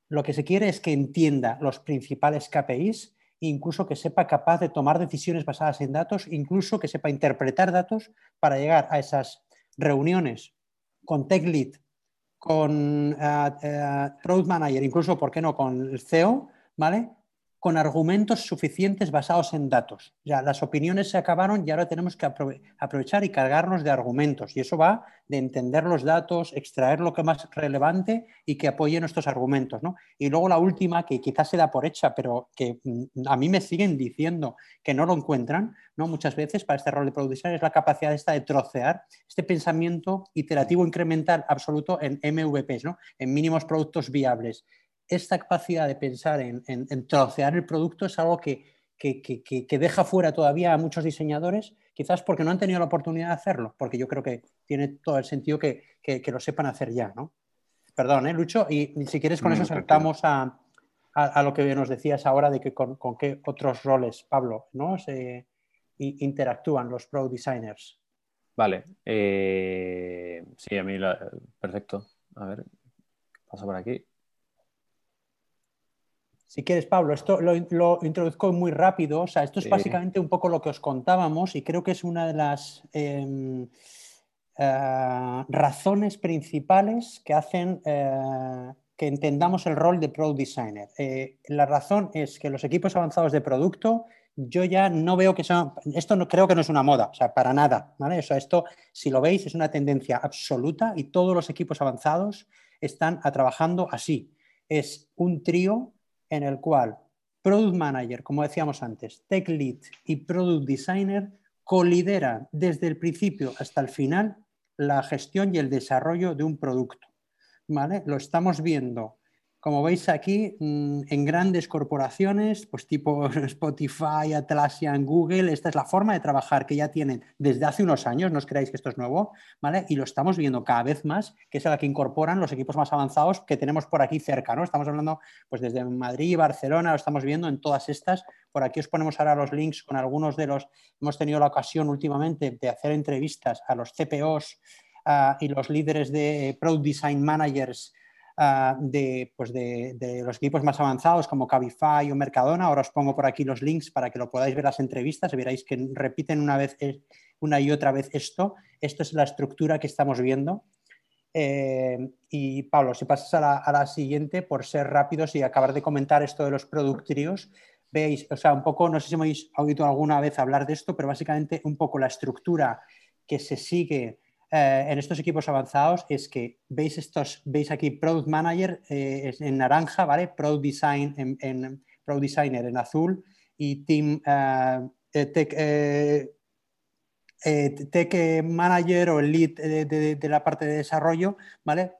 lo que se quiere es que entienda los principales KPIs incluso que sepa capaz de tomar decisiones basadas en datos, incluso que sepa interpretar datos para llegar a esas reuniones con Tech Lead con uh, Product Manager, incluso, ¿por qué no?, con el CEO, ¿vale? Con argumentos suficientes basados en datos. Ya las opiniones se acabaron y ahora tenemos que aprovechar y cargarnos de argumentos. Y eso va de entender los datos, extraer lo que más relevante y que apoye nuestros argumentos. ¿no? Y luego la última, que quizás se da por hecha, pero que mm, a mí me siguen diciendo que no lo encuentran, ¿no? muchas veces para este rol de producción, es la capacidad esta de trocear este pensamiento iterativo incremental absoluto en MVPs, ¿no? en mínimos productos viables. Esta capacidad de pensar en, trocear el producto es algo que, que deja fuera todavía a muchos diseñadores quizás porque no han tenido la oportunidad de hacerlo, porque yo creo que tiene todo el sentido que, lo sepan hacer ya, ¿no? Perdón, ¿eh, Lucho? Y, si quieres con eso saltamos a, lo que nos decías ahora de que con, qué otros roles, Pablo, ¿no? Se interactúan los pro designers. Vale. Eh, sí, a mí perfecto. A ver, paso por aquí. Si quieres, Pablo, esto lo, introduzco muy rápido. O sea, esto es básicamente un poco lo que os contábamos y creo que es una de las em, eh, razones principales que hacen eh, que entendamos el rol de Product Designer. Eh, la razón es que los equipos avanzados de producto, yo ya no veo que son, esto no, creo que no es una moda, o sea, para nada, ¿vale? O sea, esto, si lo veis, es una tendencia absoluta y todos los equipos avanzados están trabajando así. Es un trío en el cual Product Manager, como decíamos antes, Tech Lead y Product Designer colideran desde el principio hasta el final la gestión y el desarrollo de un producto. ¿vale? Lo estamos viendo como veis aquí, mm, en grandes corporaciones, pues tipo [LAUGHS] Spotify, Atlassian, Google, esta es la forma de trabajar que ya tienen desde hace unos años, no os creáis que esto es nuevo, ¿vale? Y lo estamos viendo cada vez más, que es la que incorporan los equipos más avanzados que tenemos por aquí cerca, ¿no? Estamos hablando pues desde Madrid, Barcelona, lo estamos viendo en todas estas. Por aquí os ponemos ahora los links con algunos de los, hemos tenido la ocasión últimamente de hacer entrevistas a los CPOs ah, y los líderes de Product Design Managers Ah, de, pues de, los equipos más avanzados como Cabify o Mercadona. Ahora os pongo por aquí los links para que lo podáis ver las entrevistas y veréis que repiten una, vez, una y otra vez esto. Esto es la estructura que estamos viendo. Eh, y Pablo, si pasas a la, siguiente, por ser rápidos y acabar de comentar esto de los productrios, veis, o sea, un poco, no sé si me habéis oído alguna vez hablar de esto, pero básicamente un poco la estructura que se sigue eh, en estos equipos avanzados es que veis estos, veis aquí Product Manager eh, en naranja, ¿vale? Product Design en, Product Designer en azul y Team eh, tech, Manager o el Lead de, de, la parte de desarrollo, ¿vale?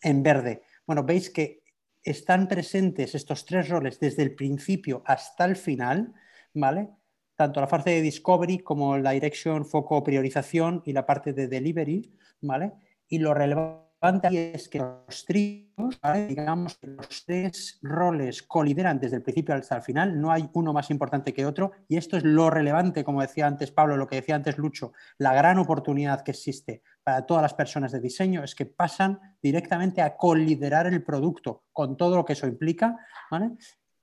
En verde. Bueno, veis que están presentes estos tres roles desde el principio hasta el final, ¿vale? Tanto la fase de discovery como la direction, foco, priorización y la parte de delivery, ¿vale? Y lo relevante es que los tríos, digamos los tres roles colideran desde el principio hasta el final, no hay uno más importante que otro, y esto es lo relevante, como decía antes Pablo, lo que decía antes Lucho, la gran oportunidad que existe para todas las personas de diseño es que pasan directamente a coliderar el producto con todo lo que eso implica, ¿vale?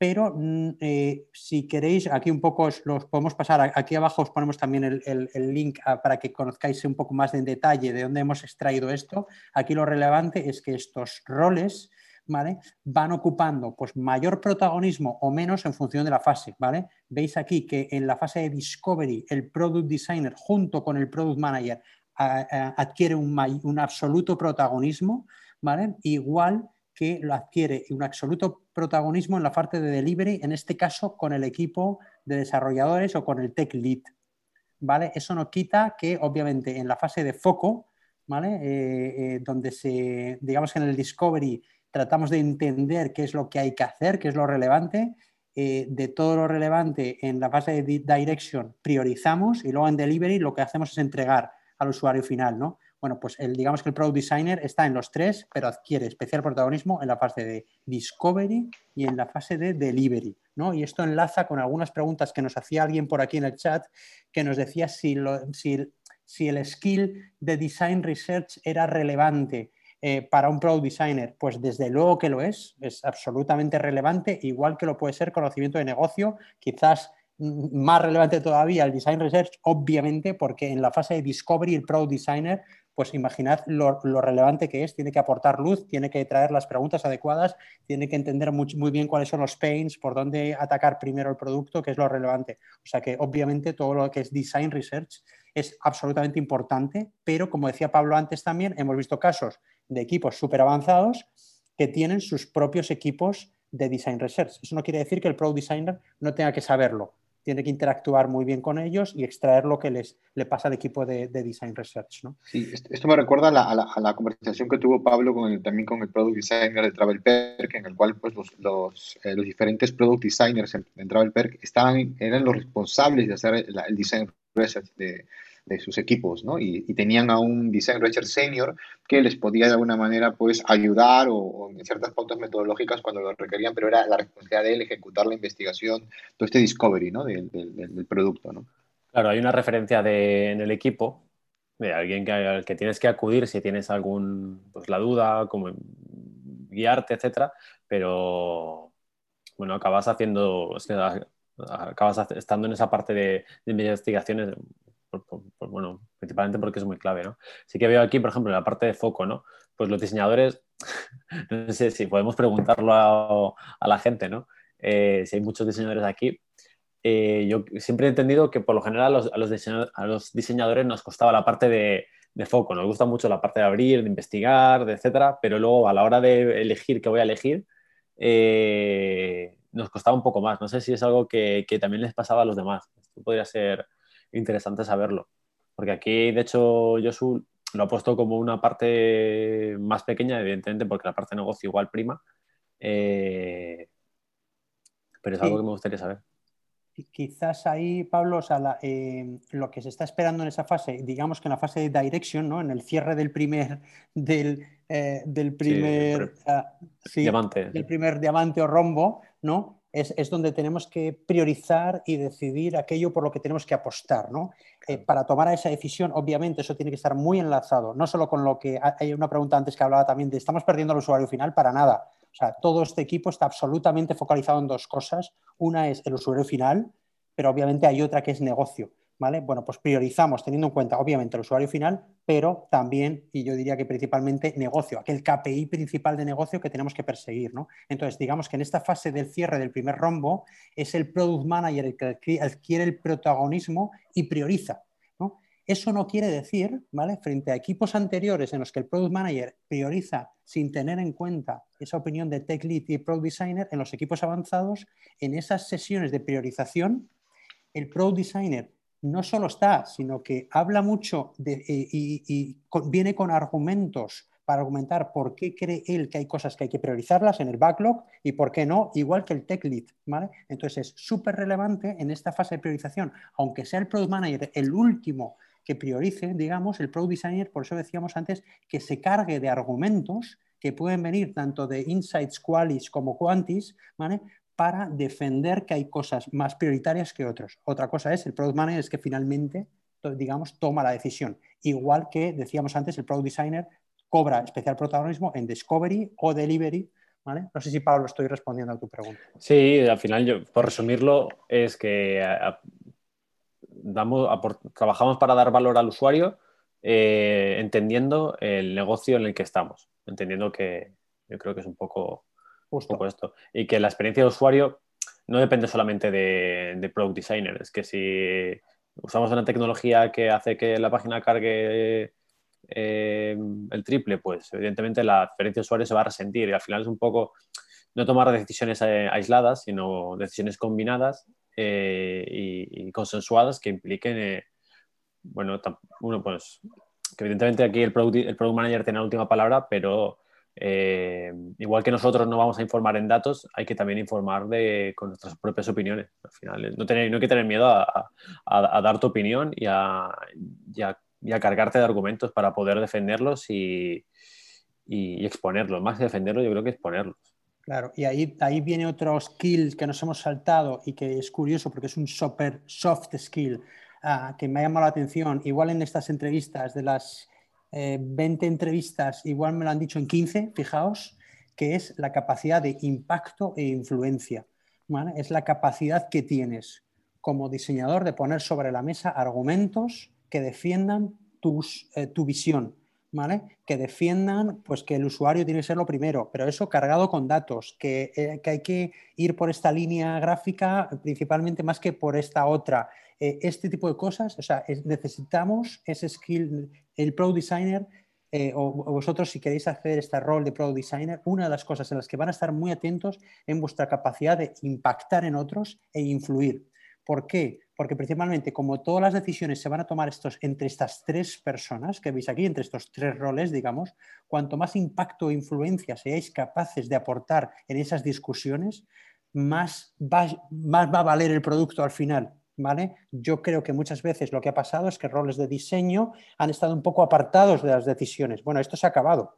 Pero mm, eh, si queréis, aquí un poco os los podemos pasar, aquí abajo os ponemos también el, link para que conozcáis un poco más en detalle de dónde hemos extraído esto. Aquí lo relevante es que estos roles ¿vale? van ocupando pues, mayor protagonismo o menos en función de la fase. ¿vale? Veis aquí que en la fase de discovery el product designer junto con el product manager adquiere un, un absoluto protagonismo, ¿vale? igual que lo adquiere un absoluto protagonismo en la parte de delivery, en este caso con el equipo de desarrolladores o con el tech lead. ¿vale? Eso no quita que, obviamente, en la fase de foco, ¿vale? Eh, eh, donde se, digamos que en el discovery tratamos de entender qué es lo que hay que hacer, qué es lo relevante, eh, de todo lo relevante en la fase de direction priorizamos y luego en delivery lo que hacemos es entregar al usuario final, ¿no? Bueno, pues el, digamos que el Product Designer está en los tres, pero adquiere especial protagonismo en la fase de Discovery y en la fase de Delivery. ¿no? Y esto enlaza con algunas preguntas que nos hacía alguien por aquí en el chat, que nos decía si, si, el skill de Design Research era relevante eh, para un Product Designer. Pues desde luego que lo es, es absolutamente relevante, igual que lo puede ser conocimiento de negocio, quizás más relevante todavía el Design Research, obviamente, porque en la fase de Discovery el Product Designer pues imaginad lo, relevante que es, tiene que aportar luz, tiene que traer las preguntas adecuadas, tiene que entender muy, bien cuáles son los pains, por dónde atacar primero el producto, que es lo relevante. O sea que obviamente todo lo que es design research es absolutamente importante, pero como decía Pablo antes también, hemos visto casos de equipos súper avanzados que tienen sus propios equipos de design research. Eso no quiere decir que el pro designer no tenga que saberlo tiene que interactuar muy bien con ellos y extraer lo que les, le pasa al equipo de, Design Research. ¿no? Sí, esto me recuerda a la, conversación que tuvo Pablo con también con el Product Designer de Travel Perk, en el cual pues, los, los, eh, diferentes Product Designers en, Travel Perk estaban, eran los responsables de hacer el, el Design Research de, de sus equipos, ¿no? Y, tenían a un design research senior que les podía de alguna manera pues ayudar o, en ciertas pautas metodológicas cuando lo requerían, pero era la responsabilidad de él ejecutar la investigación, todo este discovery, ¿no? Del, del, producto, ¿no? Claro, hay una referencia de, en el equipo de alguien que, al que tienes que acudir si tienes algún, pues la duda, como guiarte, etcétera, pero bueno, acabas haciendo, acabas estando en esa parte de, de investigaciones bueno, principalmente porque es muy clave, ¿no? Sí que veo aquí, por ejemplo, la parte de foco, ¿no? Pues los diseñadores, [LAUGHS] no sé si podemos preguntarlo a, la gente, ¿no? Eh, si hay muchos diseñadores aquí. Eh, yo siempre he entendido que por lo general a los, diseñadores, nos costaba la parte de, foco, nos gusta mucho la parte de abrir, de investigar, de etcétera, pero luego a la hora de elegir qué voy a elegir, eh, nos costaba un poco más. No sé si es algo que, que también les pasaba a los demás. Esto podría ser interesante saberlo. Porque aquí, de hecho, yo lo ha puesto como una parte más pequeña, evidentemente, porque la parte de negocio igual prima. Eh, pero es algo que me gustaría saber. Quizás ahí, Pablo, eh, lo que se está esperando en esa fase, digamos que en la fase de direction, ¿no? en el cierre del primer, del, eh, del primer, ah, diamante. del primer diamante o rombo, ¿no? Es, donde tenemos que priorizar y decidir aquello por lo que tenemos que apostar. ¿no? Eh, para tomar esa decisión, obviamente, eso tiene que estar muy enlazado, no solo con lo que hay una pregunta antes que hablaba también de estamos perdiendo al usuario final, para nada. O sea, todo este equipo está absolutamente focalizado en dos cosas. Una es el usuario final, pero obviamente hay otra que es negocio. Bueno, pues priorizamos teniendo en cuenta, obviamente, el usuario final, pero también, y yo diría que principalmente, negocio, aquel KPI principal de negocio que tenemos que perseguir, ¿no? Entonces, digamos que en esta fase del cierre del primer rombo es el product manager el que adquiere el protagonismo y prioriza, Eso no quiere decir, ¿vale? Frente a equipos anteriores en los que el product manager prioriza sin tener en cuenta esa opinión de tech lead y product designer, en los equipos avanzados, en esas sesiones de priorización, el product designer no solo está, sino que habla mucho eh, y, viene con argumentos para argumentar por qué cree él que hay cosas que hay que priorizarlas en el backlog y por qué no, igual que el tech lead, ¿vale? Entonces es súper relevante en esta fase de priorización, aunque sea el product manager el último que priorice, digamos, el product designer, por eso decíamos antes, que se cargue de argumentos que pueden venir tanto de insights qualis como quantis, ¿vale? Para defender que hay cosas más prioritarias que otros. Otra cosa es el product manager es que finalmente, digamos, toma la decisión. Igual que decíamos antes, el product designer cobra especial protagonismo en discovery o delivery. ¿vale? No sé si, Pablo, estoy respondiendo a tu pregunta. Sí, al final, por resumirlo, es que damos, trabajamos para dar valor al usuario eh, entendiendo el negocio en el que estamos, entendiendo que yo creo que es un poco Justo. esto. Y que la experiencia de usuario no depende solamente de, product designer. Es que si usamos una tecnología que hace que la página cargue eh, el triple, pues evidentemente la experiencia de usuario se va a resentir. Y al final es un poco no tomar decisiones eh, aisladas, sino decisiones combinadas eh, y, consensuadas que impliquen, bueno, uno, pues que evidentemente aquí el product, el product manager tiene la última palabra, pero eh, igual que nosotros no vamos a informar en datos, hay que también informar de, con nuestras propias opiniones. Al final, no, tener, no hay que tener miedo a, dar tu opinión y a, cargarte de argumentos para poder defenderlos y, exponerlos. Más que defenderlos, yo creo que exponerlos. Claro, y ahí, ahí viene otro skill que nos hemos saltado y que es curioso porque es un super soft skill ah, que me ha llamado la atención. Igual en estas entrevistas de las 20 eh, entrevistas, igual me lo han dicho en 15, fijaos, que es la capacidad de impacto e influencia. Es la capacidad que tienes como diseñador de poner sobre la mesa argumentos que defiendan tus, eh, tu visión, ¿vale? que defiendan pues, que el usuario tiene que ser lo primero, pero eso cargado con datos, que, eh, que hay que ir por esta línea gráfica principalmente más que por esta otra. Este tipo de cosas, o sea, necesitamos ese skill, el Pro Designer eh, o, vosotros si queréis hacer este rol de Pro Designer, una de las cosas en las que van a estar muy atentos en vuestra capacidad de impactar en otros e influir. ¿Por qué? Porque principalmente como todas las decisiones se van a tomar estos, entre estas tres personas que veis aquí, entre estos tres roles, digamos, cuanto más impacto e influencia seáis capaces de aportar en esas discusiones, más va a valer el producto al final. ¿Vale? Yo creo que muchas veces lo que ha pasado es que roles de diseño han estado un poco apartados de las decisiones. Bueno, esto se ha acabado,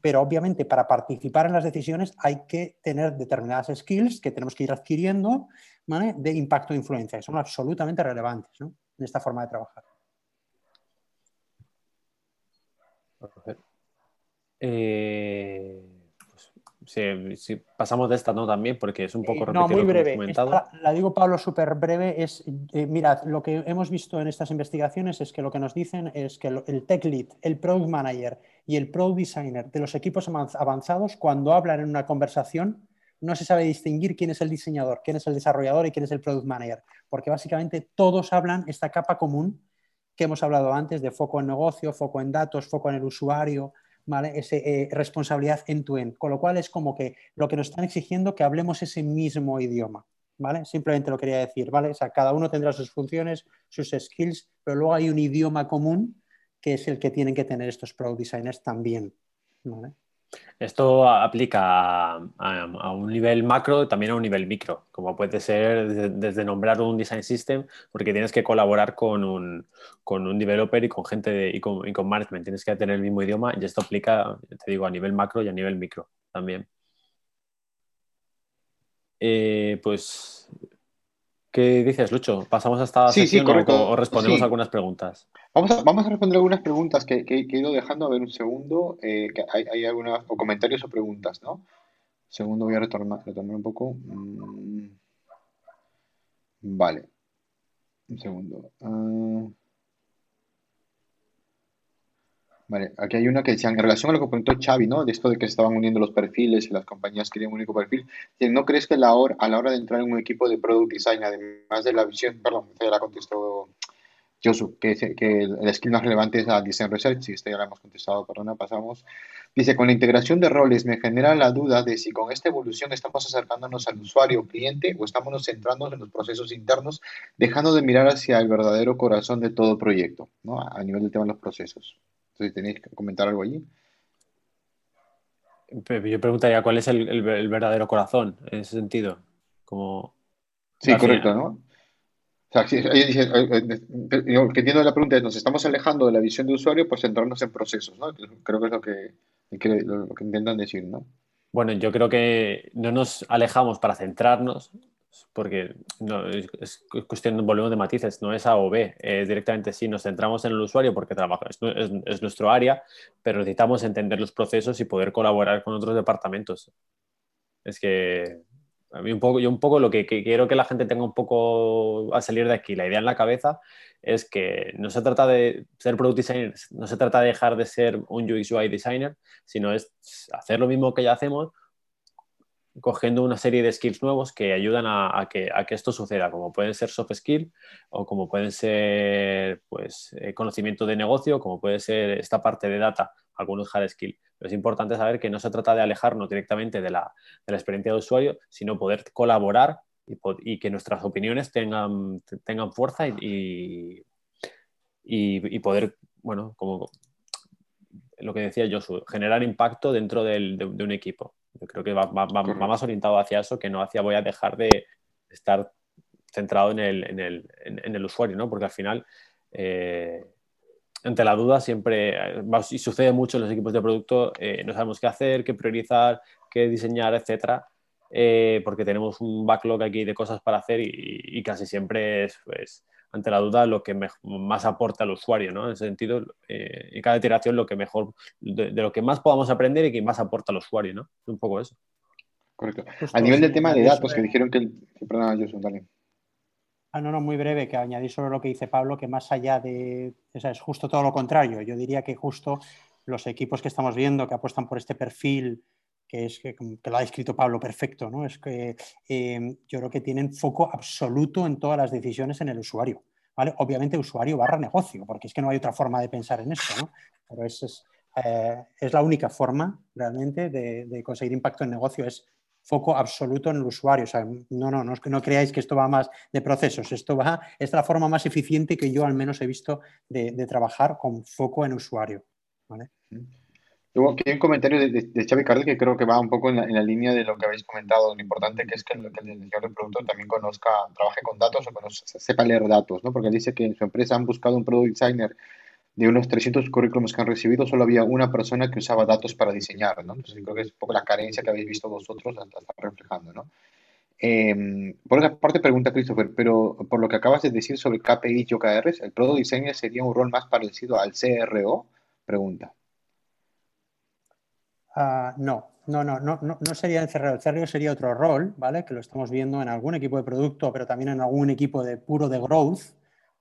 pero obviamente para participar en las decisiones hay que tener determinadas skills que tenemos que ir adquiriendo de impacto e influencia, que son absolutamente relevantes en esta forma de trabajar. Eh si, pasamos de esta no también, porque es un poco repetido No, muy breve. la digo, Pablo, súper breve. Es, eh, mirad, lo que hemos visto en estas investigaciones es que lo que nos dicen es que el tech lead, el product manager y el product designer de los equipos avanzados, cuando hablan en una conversación, no se sabe distinguir quién es el diseñador, quién es el desarrollador y quién es el product manager, porque básicamente todos hablan esta capa común que hemos hablado antes de foco en negocio, foco en datos, foco en el usuario, ¿vale? Eh, responsabilidad end-to-end. Con lo cual es como que lo que nos están exigiendo que hablemos ese mismo idioma. ¿Vale? Simplemente lo quería decir, ¿vale? Cada uno tendrá sus funciones, sus skills, pero luego hay un idioma común que es el que tienen que tener estos product designers también. Esto aplica a, un nivel macro también a un nivel micro, como puede ser desde, nombrar un design system, porque tienes que colaborar con un, con un developer y con gente y, con, y, con, management, tienes que tener el mismo idioma y esto aplica, te digo, a nivel macro y a nivel micro también. Eh, pues ¿Qué dices, Lucho? ¿Pasamos a esta sí, o, respondemos algunas preguntas? Vamos a, vamos a, responder algunas preguntas que, he ido dejando. A ver un segundo. Eh, que hay, hay algunas o comentarios o preguntas, ¿no? Segundo, voy a retornar, retornar un poco. Mm. Vale. Un segundo. Uh... Vale, aquí hay una que decía, en relación a lo que comentó Xavi, ¿no? De esto de que se estaban uniendo los perfiles y las compañías querían un único perfil. ¿No crees que la hora, a la hora de entrar en un equipo de product design, además de la visión, perdón, ya la contestó Josu, que, que el skill más relevante es la design research, si esto ya lo hemos contestado, perdona, pasamos. Dice, con la integración de roles me genera la duda de si con esta evolución estamos acercándonos al usuario, cliente, o estamos centrándonos en los procesos internos, dejando de mirar hacia el verdadero corazón de todo proyecto, ¿no? A nivel del tema de los procesos. Entonces, ¿tenéis que comentar algo allí? yo preguntaría cuál es el, verdadero corazón en ese sentido. Como, sí, correcto, ¿no? O sea, que entiendo la pregunta nos estamos alejando de la visión de usuario, pues centrarnos en procesos, ¿no? Creo que es lo que, lo que intentan decir, ¿no? Bueno, yo creo que no nos alejamos para centrarnos, porque no, es, cuestión, volvemos de matices, no es A o B, es directamente sí, nos centramos en el usuario porque trabaja, es, nuestro área, pero necesitamos entender los procesos y poder colaborar con otros departamentos. Es que a mí un poco, yo un poco lo que, quiero que la gente tenga un poco a salir de aquí, la idea en la cabeza es que no se trata de ser product designer, no se trata de dejar de ser un UX UI designer, sino es hacer lo mismo que ya hacemos, cogiendo una serie de skills nuevos que ayudan a, que, esto suceda, como pueden ser soft skills o como pueden ser pues, eh, conocimiento de negocio, como puede ser esta parte de data, algunos hard skills. Pero es importante saber que no se trata de alejarnos directamente de la, experiencia de usuario, sino poder colaborar y, que nuestras opiniones tengan, fuerza y, poder, bueno, como lo que decía Josu, generar impacto dentro de un equipo. Yo creo que va, más orientado hacia eso que no hacia voy a dejar de estar centrado en el, en el, en, el usuario, ¿no? Porque al final, eh, ante la duda, siempre, y sucede mucho en los equipos de producto, eh, no sabemos qué hacer, qué priorizar, qué diseñar, etcétera, eh, porque tenemos un backlog aquí de cosas para hacer y, casi siempre es, pues, ante la duda, lo que más aporta al usuario, ¿no? En ese sentido, eh, en cada iteración, lo que mejor, de, lo que más podamos aprender y que más aporta al usuario, ¿no? Un poco eso. Correcto. a nivel del tema de datos, que dijeron que... Perdón, yo dale. Ah, no, no, muy breve, que añadir sobre lo que dice Pablo, que más allá de, o sea, es justo todo lo contrario. Yo diría que justo los equipos que estamos viendo que apuestan por este perfil que es que, lo ha escrito Pablo perfecto, ¿no? Es que em, yo creo que tienen foco absoluto en todas las decisiones en el usuario. ¿vale? Obviamente usuario barra negocio, porque es que no hay otra forma de pensar en esto, ¿no? Pero es, es, eh, es la única forma realmente de, de, conseguir impacto en negocio, es foco absoluto en el usuario. O sea, no, no, no, no creáis que esto va más de procesos, esto va, es la forma más eficiente que yo al menos he visto de, de trabajar con foco en usuario. ¿vale? Luego, aquí hay un comentario de, de, Xavi Carles que creo que va un poco en la, línea de lo que habéis comentado, lo importante que es que el, que diseñador de producto también conozca, trabaje con datos o conozca, sepa leer datos, ¿no? Porque dice que en su empresa han buscado un product designer de unos 300 currículums que han recibido, solo había una persona que usaba datos para diseñar, ¿no? Entonces creo que es un poco la carencia que habéis visto vosotros, está reflejando, ¿no? Eh, por otra parte, pregunta Christopher, pero por lo que acabas de decir sobre KPI y OKRs, ¿el Product Designer sería un rol más parecido al CRO? Pregunta. Ah, no, no, no, no, no sería el CRO. El CRO sería otro rol, ¿vale? Que lo estamos viendo en algún equipo de producto, pero también en algún equipo de puro de growth,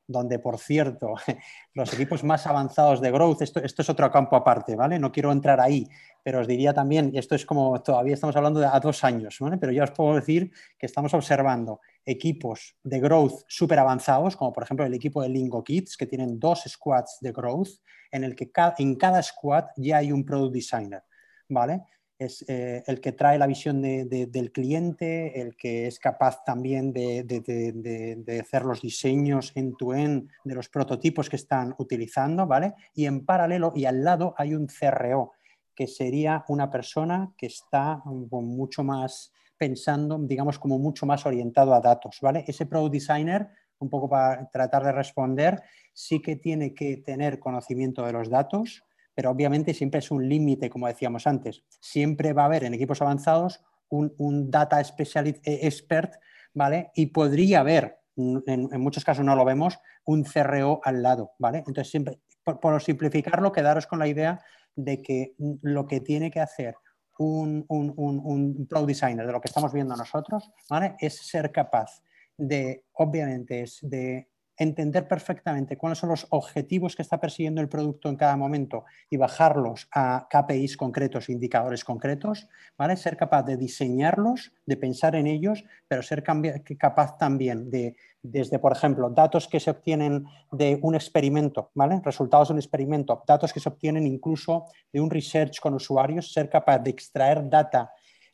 donde, por cierto, [LAUGHS] los equipos más avanzados de growth, esto, es otro campo aparte, ¿vale? No quiero entrar ahí, pero os diría también, esto es como todavía estamos hablando de a dos años, ¿vale? Pero ya os puedo decir que estamos observando equipos de growth súper avanzados, como por ejemplo el equipo de Lingo Kids, que tienen dos squads de growth, en el que en cada squad ya hay un product designer. ¿Vale? Es eh, el que trae la visión del cliente, el que es capaz también de, hacer los diseños en-to-end de los prototipos que están utilizando, ¿vale? Y en paralelo y al lado hay un CRO, que sería una persona que está mucho más pensando, digamos, como mucho más orientado a datos, ¿vale? Ese product designer, un poco para tratar de responder, sí que tiene que tener conocimiento de los datos, pero obviamente siempre es un límite, como decíamos antes. Siempre va a haber en equipos avanzados un, data specialist, eh, expert, ¿vale? Y podría haber, en, muchos casos no lo vemos, un CRO al lado, ¿vale? Entonces, siempre, por, simplificarlo, quedaros con la idea de que lo que tiene que hacer un, un, un, pro designer de lo que estamos viendo nosotros, ¿vale? Es ser capaz de, obviamente, es de entender perfectamente cuáles son los objetivos que está persiguiendo el producto en cada momento y bajarlos a KPIs concretos, indicadores concretos, ¿vale? Ser capaz de diseñarlos, de pensar en ellos, pero ser capaz también de, desde, por ejemplo, datos que se obtienen de un experimento, ¿vale? Resultados de un experimento, datos que se obtienen incluso de un research con usuarios, ser capaz de extraer data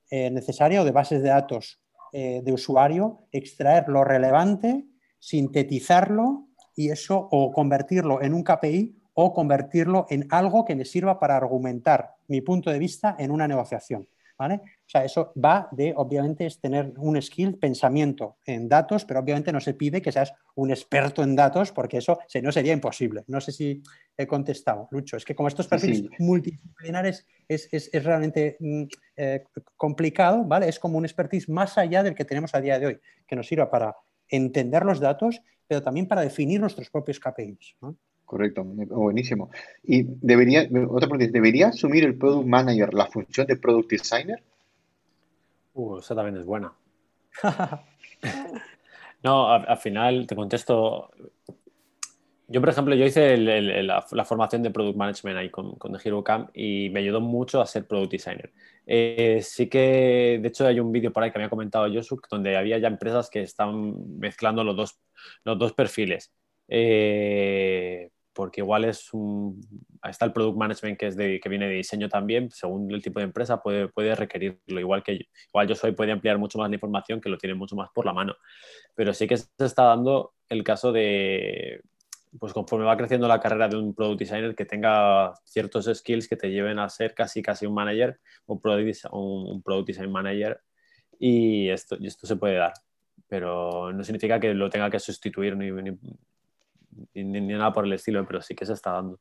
eh, necesaria o de bases de datos eh, de usuario, extraer lo relevante sintetizarlo y eso o convertirlo en un KPI o convertirlo en algo que me sirva para argumentar mi punto de vista en una negociación. ¿Vale? O sea, eso va de, obviamente, es tener un skill, pensamiento en datos, pero obviamente no se pide que seas un experto en datos, porque eso si no sería imposible. No sé si he contestado, Lucho. Es que como estos perfiles multidisciplinares es, realmente mm, eh, complicado, ¿vale? Es como un expertise más allá del que tenemos a día de hoy, que nos sirva para entender los datos, pero también para definir nuestros propios KPIs. Correcto, buenísimo. Y debería, otra pregunta, ¿debería asumir el Product Manager la función de Product Designer? Uh, esa también es buena. [LAUGHS] no, al, final te contesto. Yo, por ejemplo, yo hice la, formación de Product Management ahí con, con The Hero Camp y me ayudó mucho a ser Product Designer. Eh, sí que, de hecho, hay un vídeo por ahí que me ha comentado Josu, donde había ya empresas que están mezclando los dos, los dos perfiles. Eh, porque igual es un, está el product management que, es de, que viene de diseño también, según el tipo de empresa puede, puede requerirlo, igual que yo, igual yo soy, puede ampliar mucho más la información que lo tiene mucho más por la mano, pero sí que se está dando el caso de, pues conforme va creciendo la carrera de un product designer, que tenga ciertos skills que te lleven a ser casi casi un manager, un product, un, product design manager, y esto, y esto se puede dar, pero no significa que lo tenga que sustituir ni, ni ni, nada por el estilo, pero sí que se está dando.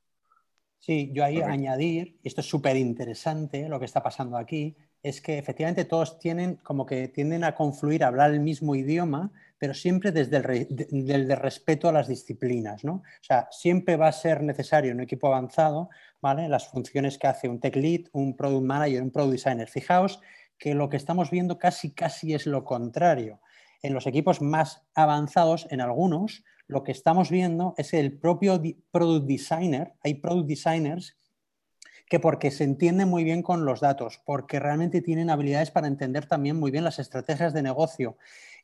Sí, yo ahí añadir, y esto es súper interesante lo que está pasando aquí, es que efectivamente todos tienen como que tienden a confluir, a hablar el mismo idioma, pero siempre desde el, respeto a las disciplinas. ¿no? O sea, siempre va a ser necesario en un equipo avanzado ¿vale? las funciones que hace un tech lead, un product manager, un product designer. Fijaos que lo que estamos viendo casi, casi es lo contrario. En los equipos más avanzados, en algunos, lo que estamos viendo es el propio product designer, hay product designers que porque se entienden muy bien con los datos, porque realmente tienen habilidades para entender también muy bien las estrategias de negocio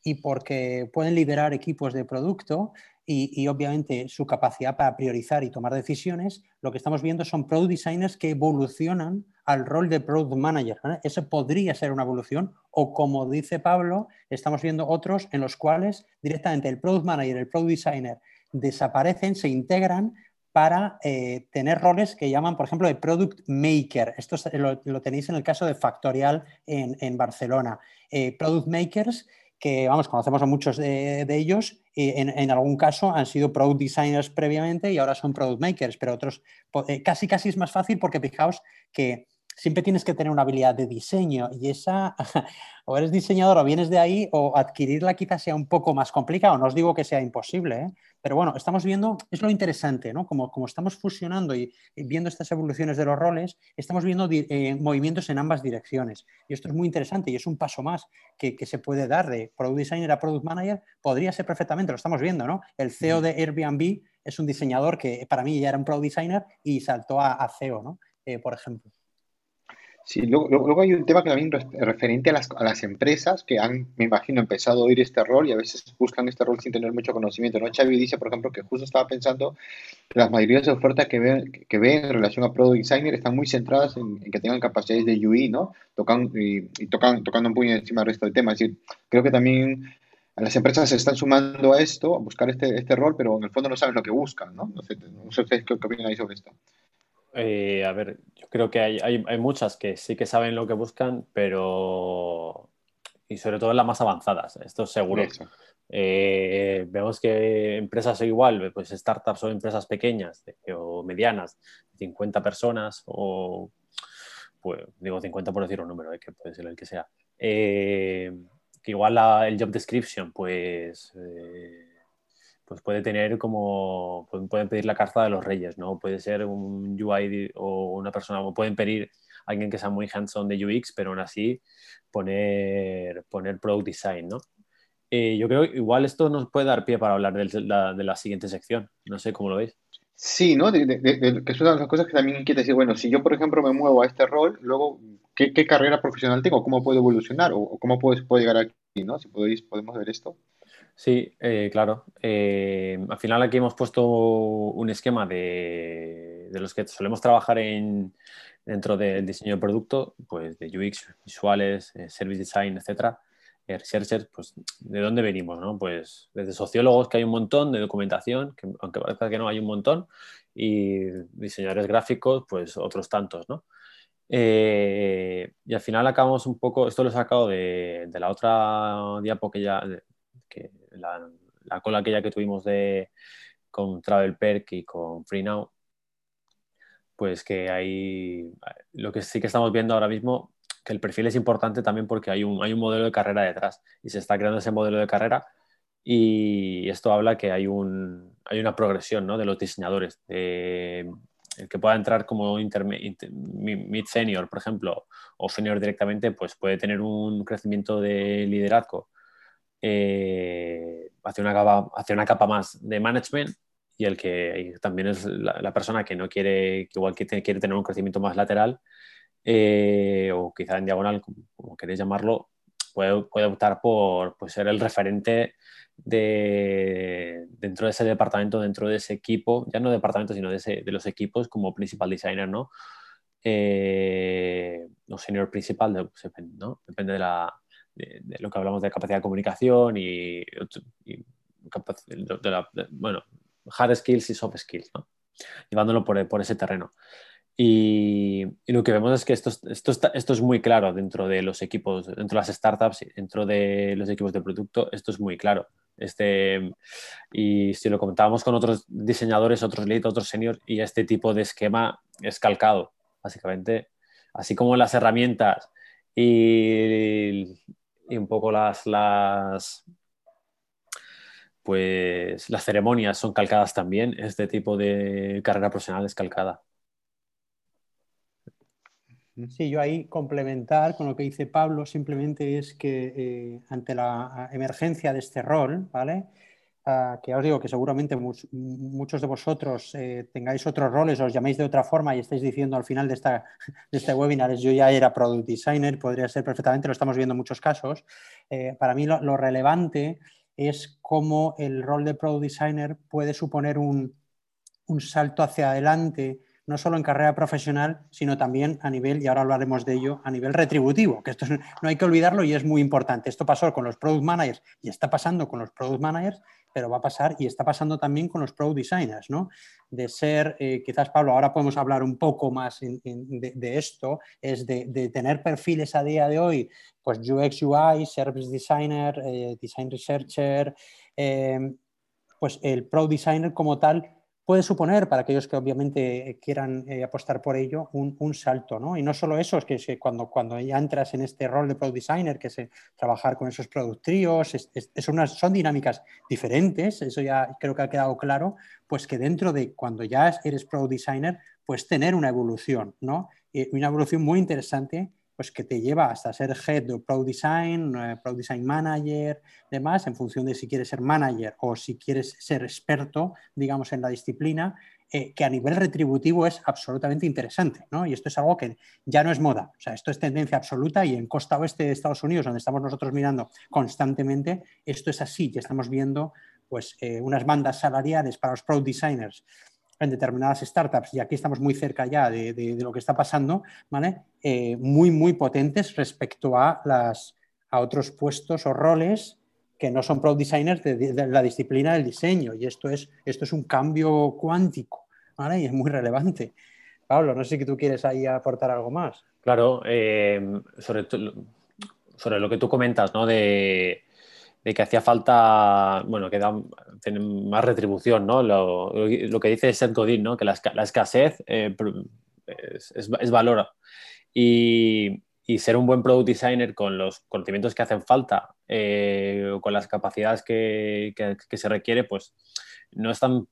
y porque pueden liderar equipos de producto y, obviamente su capacidad para priorizar y tomar decisiones, lo que estamos viendo son product designers que evolucionan al rol de product manager. Eso podría ser una evolución o como dice Pablo, estamos viendo otros en los cuales directamente el product manager y el product designer desaparecen, se integran para eh, tener roles que llaman, por ejemplo, de product maker. Esto lo, tenéis en el caso de Factorial en, Barcelona. Eh, product makers que, vamos, conocemos a muchos de, ellos, y en, algún caso han sido product designers previamente y ahora son product makers, pero otros, eh, casi casi es más fácil porque fijaos que siempre tienes que tener una habilidad de diseño y esa, [LAUGHS] o eres diseñador o vienes de ahí, o adquirirla quizás sea un poco más complicado. No os digo que sea imposible, ¿eh? pero bueno, estamos viendo, es lo interesante, ¿no? Como, como estamos fusionando y, viendo estas evoluciones de los roles, estamos viendo eh, movimientos en ambas direcciones. Y esto es muy interesante y es un paso más que, se puede dar de Product Designer a Product Manager. Podría ser perfectamente, lo estamos viendo, ¿no? El CEO de Airbnb es un diseñador que para mí ya era un Product Designer y saltó a, CEO, ¿no? Eh, por ejemplo. Sí, luego, hay un tema que también referente a las, a las, empresas que han, me imagino, empezado a oír este rol y a veces buscan este rol sin tener mucho conocimiento. ¿no? Xavi dice, por ejemplo, que justo estaba pensando que las mayorías de ofertas que ven, que ven en relación a Product Designer están muy centradas en, que tengan capacidades de UI, ¿no? Tocan, y, tocan, tocando un puño encima del resto del tema. Es decir, creo que también las empresas se están sumando a esto, a buscar este, este rol, pero en el fondo no saben lo que buscan, ¿no? No sé, no sé qué opinan ahí sobre esto. Eh, a ver, yo creo que hay, hay, muchas que sí que saben lo que buscan, pero. Y sobre todo las más avanzadas, esto es seguro. Eh, vemos que empresas igual, pues startups o empresas pequeñas o medianas, 50 personas o. Pues digo 50 por decir un número, eh, que puede ser el que sea. que igual el job description, pues pues puede tener como, pueden pedir la carta de los reyes, ¿no? Puede ser un UI o una persona, o pueden pedir a alguien que sea muy hands-on de UX, pero aún así poner, poner product design, ¿no? Eh, yo creo que igual esto nos puede dar pie para hablar de la, de la siguiente sección. No sé cómo lo veis. Sí, ¿no? que es una de las cosas que también inquieta decir, bueno, si yo, por ejemplo, me muevo a este rol, luego, ¿qué, carrera profesional tengo? ¿Cómo puedo evolucionar? ¿O, cómo puedo, puedo llegar aquí, ¿no? Si podéis, podemos ver esto. Sí, eh, claro. Eh, al final aquí hemos puesto un esquema de, los que solemos trabajar en, dentro del diseño de producto, pues de UX, visuales, eh, service design, etc. researchers, pues ¿de dónde venimos? ¿no? Pues desde sociólogos, que hay un montón de documentación, que aunque parezca que no hay un montón, y diseñadores gráficos, pues otros tantos, ¿no? Eh, y al final acabamos un poco, esto lo he sacado de, la otra diapo que ya, la, la, cola aquella que tuvimos de, con Travel Perk y con Free Now, pues que hay, lo que sí que estamos viendo ahora mismo, que el perfil es importante también porque hay un, hay un modelo de carrera detrás y se está creando ese modelo de carrera y esto habla que hay, un, hay una progresión ¿no? de los diseñadores, el que pueda entrar como mid-senior, por ejemplo, o senior directamente, pues puede tener un crecimiento de liderazgo eh, hacia, una capa, una capa más de management y el que también es la, persona que no quiere, que igual que quiere tener un crecimiento más lateral eh, o quizá en diagonal, como, queréis llamarlo, puede, puede optar por pues, ser el referente de, dentro de ese departamento, dentro de ese equipo, ya no departamento, sino de, los equipos como principal designer, ¿no? Eh, o senior principal, ¿no? Depende de, la, de, lo que hablamos de capacidad de comunicación y, de, la, bueno, hard skills y soft skills, ¿no? Llevándolo por, por ese terreno. Y, lo que vemos es que esto, esto, esto, es muy claro dentro de los equipos, dentro de las startups, dentro de los equipos de producto, esto es muy claro. Este, y si lo comentábamos con otros diseñadores, otros lead, otros seniors, y este tipo de esquema es calcado, básicamente. Así como las herramientas y, y un poco las, las, pues las ceremonias son calcadas también, este tipo de carrera profesional es calcada. Sí, yo ahí complementar con lo que dice Pablo, simplemente es que eh, ante la emergencia de este rol, ¿vale? Que os digo que seguramente muchos de vosotros eh, tengáis otros roles, os llaméis de otra forma y estáis diciendo al final de, esta, de este webinar, yo ya era product designer, podría ser perfectamente, lo estamos viendo en muchos casos. Eh, para mí lo, relevante es cómo el rol de product designer puede suponer un, un salto hacia adelante no solo en carrera profesional, sino también a nivel, y ahora hablaremos de ello, a nivel retributivo, que esto no hay que olvidarlo y es muy importante. Esto pasó con los product managers y está pasando con los product managers, pero va a pasar y está pasando también con los product designers, ¿no? De ser, eh, quizás Pablo, ahora podemos hablar un poco más de, esto, es de, tener perfiles a día de hoy, pues UX, UI, Service Designer, eh, Design Researcher, eh, pues el Product Designer como tal puede suponer para aquellos que obviamente eh, quieran eh, apostar por ello un, salto. ¿no? Y no solo eso, es que, cuando, cuando ya entras en este rol de product designer, que es eh, trabajar con esos product tríos, son dinámicas diferentes, eso ya creo que ha quedado claro, pues que dentro de cuando ya eres product designer, pues tener una evolución, ¿no? una evolución muy interesante pues que te lleva hasta ser head de Product Design, Product Design Manager, demás, en función de si quieres ser manager o si quieres ser experto, digamos, en la disciplina, eh, que a nivel retributivo es absolutamente interesante, ¿no? Y esto es algo que ya no es moda, o sea, esto es tendencia absoluta y en costa oeste de Estados Unidos, donde estamos nosotros mirando constantemente, esto es así, ya estamos viendo pues eh, unas bandas salariales para los product designers en determinadas startups, y aquí estamos muy cerca ya de, lo que está pasando, ¿vale? Eh, muy, muy potentes respecto a, las, a otros puestos o roles que no son product designers de, la disciplina del diseño. Y esto es, esto es un cambio cuántico, ¿vale? Y es muy relevante. Pablo, no sé si tú quieres ahí aportar algo más. Claro, eh, sobre, sobre lo que tú comentas, ¿no? De, de que hacía falta, bueno, que da, más retribución, ¿no? Lo, que dice Seth Godin, ¿no? Que la, escasez eh, es, es, valor. Y, ser un buen product designer con los conocimientos que hacen falta, eh, con las capacidades que, se requiere, pues no es tan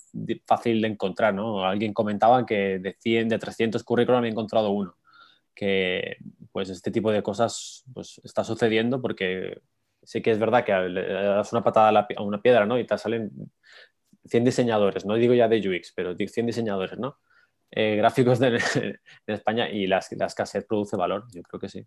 fácil de encontrar, ¿no? Alguien comentaba que de 100, de 300 currículum había encontrado uno. Que pues este tipo de cosas pues, está sucediendo porque sí que es verdad que le das una patada a, una piedra, ¿no? Y te salen 100 diseñadores, no digo ya de UX, pero 100 diseñadores, ¿no? Eh, gráficos de, [LAUGHS] España y la, escasez produce valor, yo creo que sí.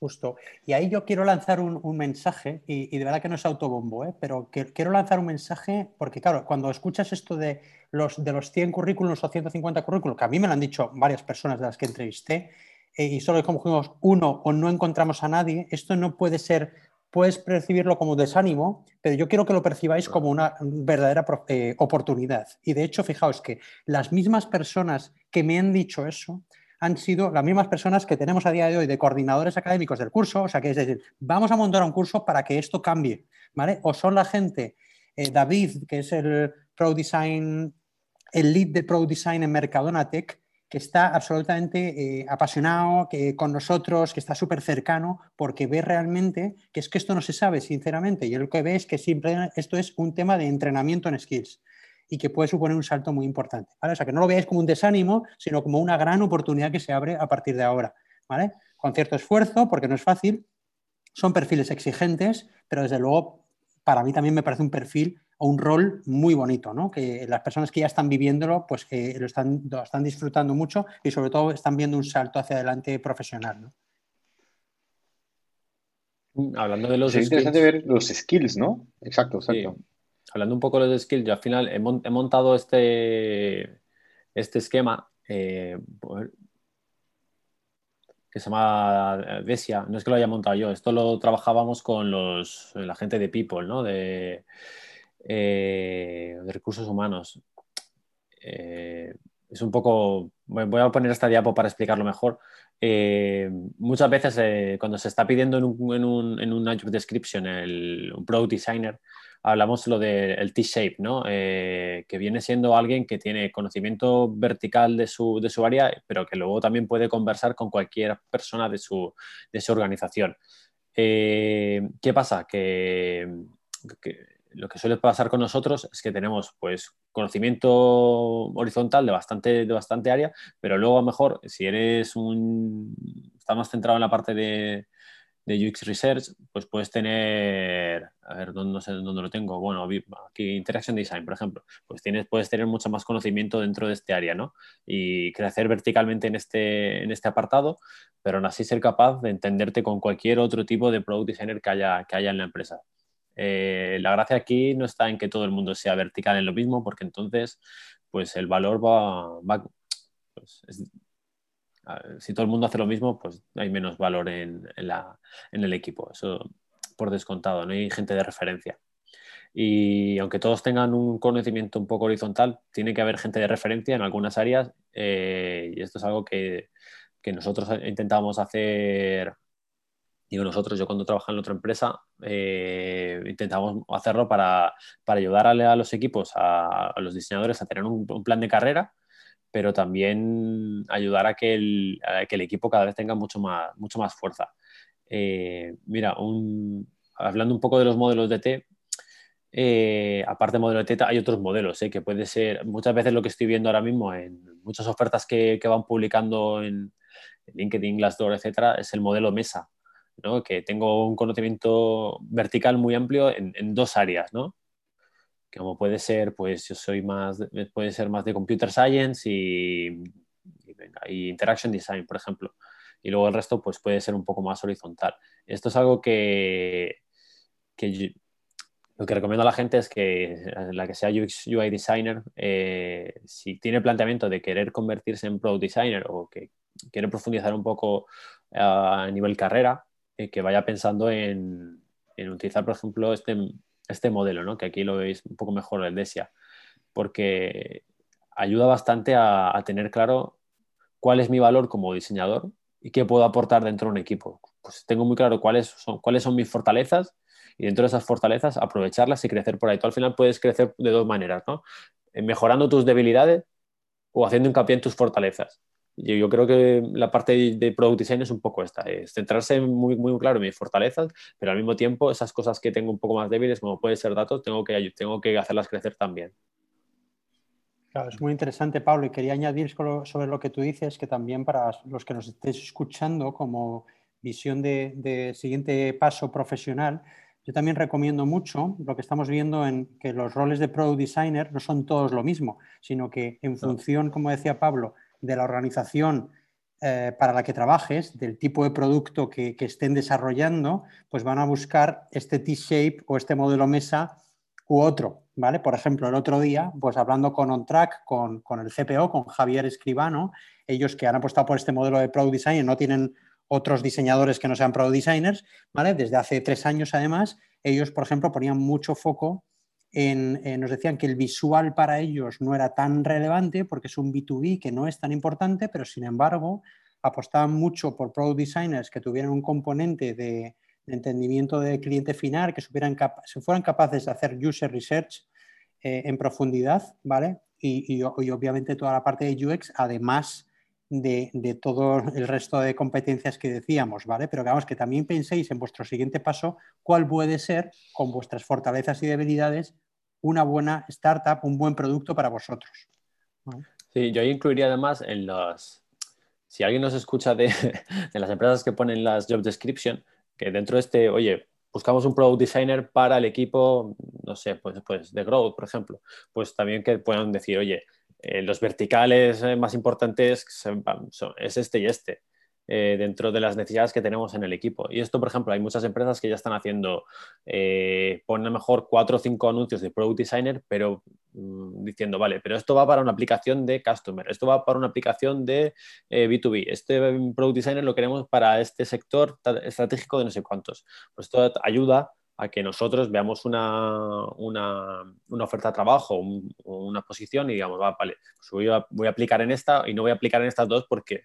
Justo. Y ahí yo quiero lanzar un, mensaje, y, de verdad que no es autobombo, ¿eh? pero quiero lanzar un mensaje porque, claro, cuando escuchas esto de los, de los 100 currículos o 150 currículos, que a mí me lo han dicho varias personas de las que entrevisté, y solo escogemos uno o no encontramos a nadie, esto no puede ser, puedes percibirlo como desánimo, pero yo quiero que lo percibáis como una verdadera eh, oportunidad. Y de hecho, fijaos que las mismas personas que me han dicho eso han sido las mismas personas que tenemos a día de hoy de coordinadores académicos del curso, o sea que es decir, vamos a montar un curso para que esto cambie, ¿vale? O son la gente, eh, David, que es el Pro Design, el lead de Pro Design en Mercadona Tech, que está absolutamente eh, apasionado que, con nosotros, que está súper cercano, porque ve realmente que es que esto no se sabe, sinceramente, y lo que ve es que siempre esto es un tema de entrenamiento en skills y que puede suponer un salto muy importante. O sea, que no lo veáis como un desánimo, sino como una gran oportunidad que se abre a partir de ahora. ¿vale? Con cierto esfuerzo, porque no es fácil, son perfiles exigentes, pero desde luego para mí también me parece un perfil o un rol muy bonito, ¿no? que las personas que ya están viviéndolo, pues que lo están, están disfrutando mucho y sobre todo están viendo un salto hacia adelante profesional. ¿no? Mm, hablando de los es interesante ver los skills, ¿no? Exacto, exacto hablando un poco de los skills, yo al final he, montado este, este esquema eh, que se llama Desia. No es que lo haya montado yo, esto lo trabajábamos con los, la gente de People, ¿no? de, eh, de recursos humanos. Eh, es un poco, voy a poner esta diapo para explicarlo mejor. muchas veces cuando se está pidiendo en un, en un, en una job description el, un product designer, hablamos lo del T-shape, ¿no? Eh, que viene siendo alguien que tiene conocimiento vertical de su, de su, área, pero que luego también puede conversar con cualquier persona de su, de su organización. Eh, ¿Qué pasa? Que, lo que suele pasar con nosotros es que tenemos pues, conocimiento horizontal de bastante, de bastante área, pero luego a lo mejor si eres un... estás más centrado en la parte de, de UX Research, pues puedes tener, a ver, no sé dónde lo tengo, bueno, aquí Interaction Design, por ejemplo, pues tienes, puedes tener mucho más conocimiento dentro de este área, ¿no? Y crecer verticalmente en este, en este apartado, pero aún así ser capaz de entenderte con cualquier otro tipo de Product Designer que haya, que haya en la empresa. Eh, la gracia aquí no está en que todo el mundo sea vertical en lo mismo, porque entonces, pues el valor va, va pues, si todo el mundo hace lo mismo, pues hay menos valor en, el equipo. Eso por descontado, no hay gente de referencia. Y aunque todos tengan un conocimiento un poco horizontal, tiene que haber gente de referencia en algunas áreas. Eh, y esto es algo que, nosotros intentamos hacer. Digo nosotros, yo cuando trabajaba en otra empresa, eh, intentamos hacerlo para, ayudar a, los equipos, a, los diseñadores a tener un plan de carrera pero también ayudar a que el, que el equipo cada vez tenga mucho más, mucho más fuerza. Eh, mira, hablando un poco de los modelos de T, eh, aparte de modelo de T, hay otros modelos, eh, que puede ser, muchas veces lo que estoy viendo ahora mismo en muchas ofertas que van publicando en, LinkedIn, Glassdoor, etcétera, es el modelo Mesa, que tengo un conocimiento vertical muy amplio en, dos áreas, ¿no? como puede ser, pues yo soy más, puede ser más de computer science y, interaction design, por ejemplo. Y luego el resto, pues puede ser un poco más horizontal. Esto es algo que, lo que recomiendo a la gente es que la que sea UX UI designer, eh, si tiene planteamiento de querer convertirse en pro designer o que quiere profundizar un poco a nivel carrera, eh, que vaya pensando en, en, utilizar, por ejemplo, este, este modelo, ¿no? que aquí lo veis un poco mejor el DESIA, porque ayuda bastante a, tener claro cuál es mi valor como diseñador y qué puedo aportar dentro de un equipo. Pues tengo muy claro cuáles son, cuáles son mis fortalezas y dentro de esas fortalezas aprovecharlas y crecer por ahí. Tú al final puedes crecer de dos maneras, ¿no? Eh, mejorando tus debilidades o haciendo hincapié en tus fortalezas. Yo, yo creo que la parte de, product design es un poco esta, es centrarse muy, muy claro en mis fortalezas, pero al mismo tiempo esas cosas que tengo un poco más débiles, como puede ser datos, tengo que, tengo que hacerlas crecer también. Claro, es muy interesante, Pablo, y quería añadir sobre lo que tú dices, que también para los que nos estéis escuchando como visión de, de siguiente paso profesional, yo también recomiendo mucho lo que estamos viendo en que los roles de product designer no son todos lo mismo, sino que en función, como decía Pablo, de la organización eh, para la que trabajes, del tipo de producto que, estén desarrollando, pues van a buscar este T-shape o este modelo mesa u otro, ¿vale? Por ejemplo, el otro día, pues hablando con OnTrack, con, con el CPO, con Javier Escribano, ellos que han apostado por este modelo de Product Design no tienen otros diseñadores que no sean Product Designers, ¿vale? Desde hace tres años, además, ellos, por ejemplo, ponían mucho foco en, nos decían que el visual para ellos no era tan relevante porque es un B2B que no es tan importante, pero sin embargo apostaban mucho por Product Designers que tuvieran un componente de, entendimiento de cliente final, que supieran se fueran capaces de hacer user research eh, en profundidad, ¿vale? Y, obviamente toda la parte de UX, además de, de, todo el resto de competencias que decíamos, ¿vale? Pero digamos que también penséis en vuestro siguiente paso cuál puede ser, con vuestras fortalezas y debilidades, una buena startup, un buen producto para vosotros. Sí, yo incluiría además en los, si alguien nos escucha de, [LAUGHS] de, las empresas que ponen las job description, que dentro de este, oye, buscamos un product designer para el equipo, no sé, pues, pues de growth, por ejemplo, pues también que puedan decir, oye, eh, los verticales eh, más importantes son, es este y este. Eh, dentro de las necesidades que tenemos en el equipo. Y esto, por ejemplo, hay muchas empresas que ya están haciendo, eh, ponen mejor cuatro o cinco anuncios de Product Designer, pero mm, diciendo, vale, pero esto va para una aplicación de Customer, esto va para una aplicación de B2B, eh, este Product Designer lo queremos para este sector estratégico de no sé cuántos. Pues esto ayuda a que nosotros veamos una, una, una oferta de trabajo, o una posición y digamos, vale, pues voy a, voy a aplicar en esta y no voy a aplicar en estas dos porque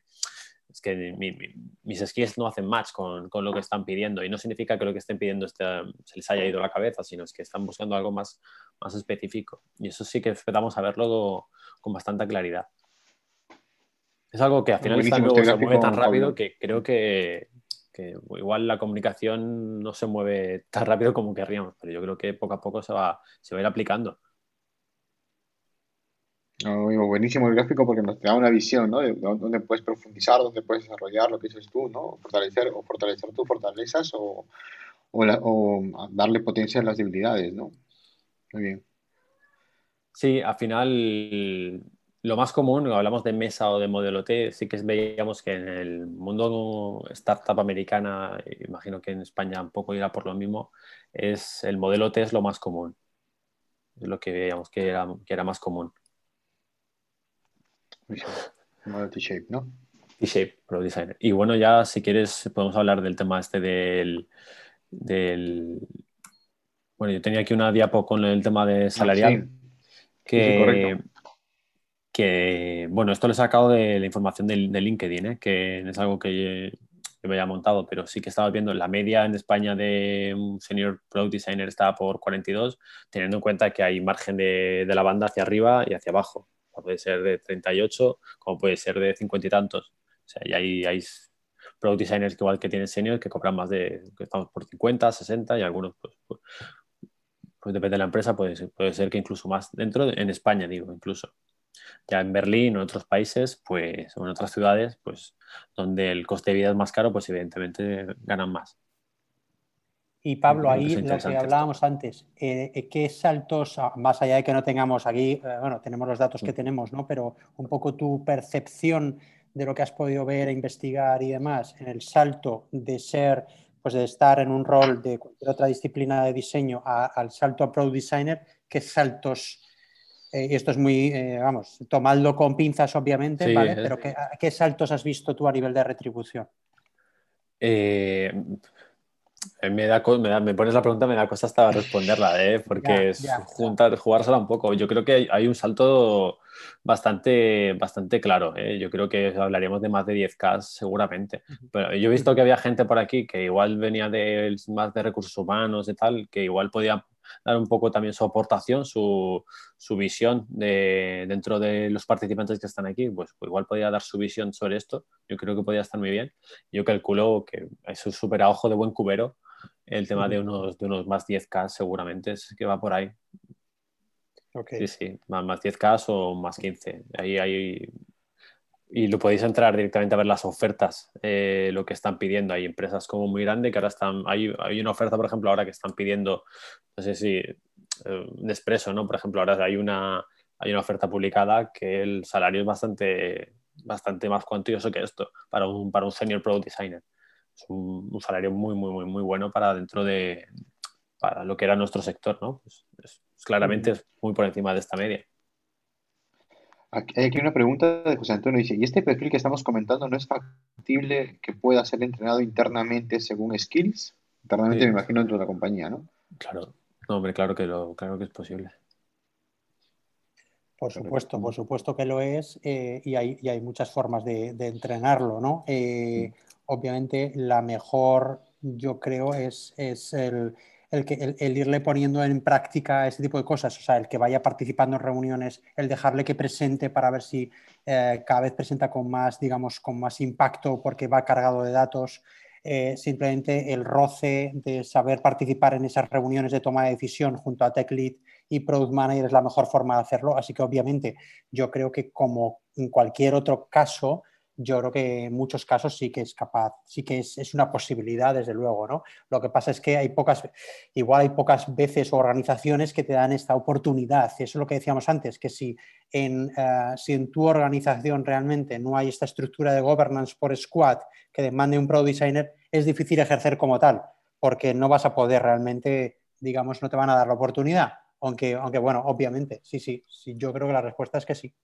es que mis skills no hacen match con, con, lo que están pidiendo y no significa que lo que estén pidiendo se les haya ido la cabeza, sino es que están buscando algo más, más específico. Y eso sí que esperamos saberlo con bastante claridad. Es algo que al final está se mueve tan rápido que creo que, que, igual la comunicación no se mueve tan rápido como querríamos, pero yo creo que poco a poco se va, se va a ir aplicando buenísimo el gráfico porque nos da una visión, ¿no? De dónde puedes profundizar, dónde puedes desarrollar lo que dices tú, ¿no? Fortalecer o fortalecer tus fortalezas o, o, darle potencia a las debilidades, ¿no? Muy bien. Sí, al final lo más común, hablamos de mesa o de modelo T, sí que veíamos que en el mundo startup americana, imagino que en España un poco irá por lo mismo, es el modelo T es lo más común. Es lo que veíamos que era, que era más común. T-Shape, ¿no? T-Shape, Pro Designer. Y bueno, ya si quieres podemos hablar del tema este del, del... Bueno, yo tenía aquí una diapo con el tema de ah, salarial. Que, que, bueno, esto lo he sacado de la información de, LinkedIn, ¿eh? que es algo que yo me había montado, pero sí que estaba viendo la media en España de un senior product designer está por 42, teniendo en cuenta que hay margen de, de la banda hacia arriba y hacia abajo puede ser de 38 como puede ser de 50 y tantos. O sea, y hay, hay product designers que igual que tienen senior que cobran más de, estamos por 50, 60 y algunos pues, pues, pues, depende de la empresa, puede ser, puede ser que incluso más dentro, en España digo, incluso. Ya en Berlín o en otros países, pues, o en otras ciudades, pues donde el coste de vida es más caro, pues evidentemente ganan más. Y Pablo, ahí lo que hablábamos antes, eh, eh, ¿qué saltos, más allá de que no tengamos aquí, eh, bueno, tenemos los datos que mm. tenemos, ¿no? Pero un poco tu percepción de lo que has podido ver e investigar y demás, en el salto de ser, pues de estar en un rol de cualquier otra disciplina de diseño al salto a Pro Designer, ¿qué saltos, y esto es muy, vamos, tomadlo con pinzas obviamente, ¿vale? Pero ¿qué, ¿qué, saltos has visto tú a nivel de retribución? Eh me, da, me, pones la pregunta, me da cosa hasta responderla, ¿eh? porque es juntar, jugársela un poco. Yo creo que hay un salto bastante, bastante claro. ¿eh? Yo creo que hablaríamos de más de 10K seguramente. Pero yo he visto que había gente por aquí que igual venía de, más de recursos humanos y tal, que igual podía dar un poco también su aportación, su, su visión de, dentro de los participantes que están aquí, pues, pues, igual podía dar su visión sobre esto. Yo creo que podía estar muy bien. Yo calculo que es un súper a ojo de buen cubero el tema de unos, de unos más 10K seguramente es que va por ahí. Sí, sí, más, más 10K o más 15. Ahí hay y lo podéis entrar directamente a ver las ofertas, eh, lo que están pidiendo. Hay empresas como muy grandes que ahora están, hay, hay, una oferta, por ejemplo, ahora que están pidiendo, no sé si, eh, Nespresso, ¿no? Por ejemplo, ahora hay una, hay una oferta publicada que el salario es bastante, bastante más cuantioso que esto para un, para un senior product designer. Es un, un salario muy, muy, muy, muy bueno para dentro de, para lo que era nuestro sector, ¿no? Pues claramente es muy por encima de esta media. Hay aquí una pregunta de José Antonio. Dice, ¿y este perfil que estamos comentando no es factible que pueda ser entrenado internamente según skills? Internamente me imagino dentro de la compañía, ¿no? Claro, no, hombre, claro que, lo, claro que es posible. Por supuesto, por supuesto que lo es eh, y, hay, y, hay, muchas formas de, de entrenarlo, ¿no? Eh, obviamente la mejor, yo creo, es, es el, el, que, el, irle poniendo en práctica ese tipo de cosas, o sea, el que vaya participando en reuniones, el dejarle que presente para ver si eh, cada vez presenta con más, digamos, con más impacto porque va cargado de datos, eh, simplemente el roce de saber participar en esas reuniones de toma de decisión junto a Tech Lead y Product Manager es la mejor forma de hacerlo. Así que obviamente yo creo que como en cualquier otro caso, yo creo que en muchos casos sí que es capaz, sí que es, una posibilidad, desde luego, ¿no? Lo que pasa es que hay pocas, igual hay pocas veces o organizaciones que te dan esta oportunidad. Eso es lo que decíamos antes, que si en, uh, si en tu organización realmente no hay esta estructura de governance por squad que demande un product designer, es difícil ejercer como tal, porque no vas a poder realmente, digamos, no te van a dar la oportunidad. Aunque, aunque bueno, obviamente, sí, sí, sí, yo creo que la respuesta es que sí.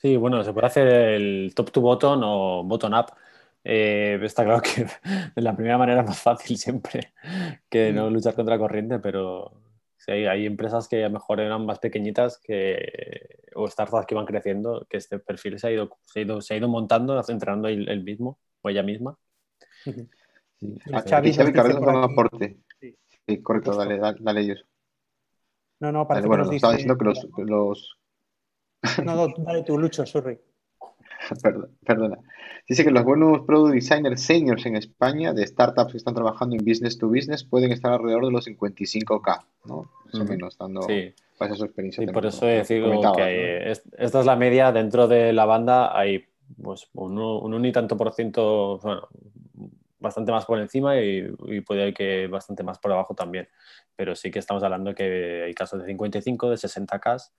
Sí, bueno, se puede hacer el top to bottom o bottom up. Eh, está claro que [LAUGHS] de la primera manera es más fácil siempre [LAUGHS] que no mm. luchar contra la corriente, pero sí, hay, empresas que a lo mejor eran más pequeñitas que, o startups que van creciendo, que este perfil se ha ido, se ha ido, se ha ido montando, entrenando el, mismo o ella misma. Sí. A Xavi, Xavi Carrera un aporte. Sí. correcto, dale, dale, dale ellos. No, no, para bueno, estaba diciendo que los, los no, dale tú, Lucho, sorry. [LAUGHS] perdona. Dice que los buenos product designers seniors en España de startups que están trabajando en business to business pueden estar alrededor de los 55k, ¿no? Más o menos, dando sí. para su experiencia. Y por eso he decidido que esta es la media dentro de la banda. Hay pues un, un, y tanto por ciento, bueno, bastante más por encima y, y puede haber que bastante más por abajo también. Pero sí que estamos hablando que hay casos de 55, de 60k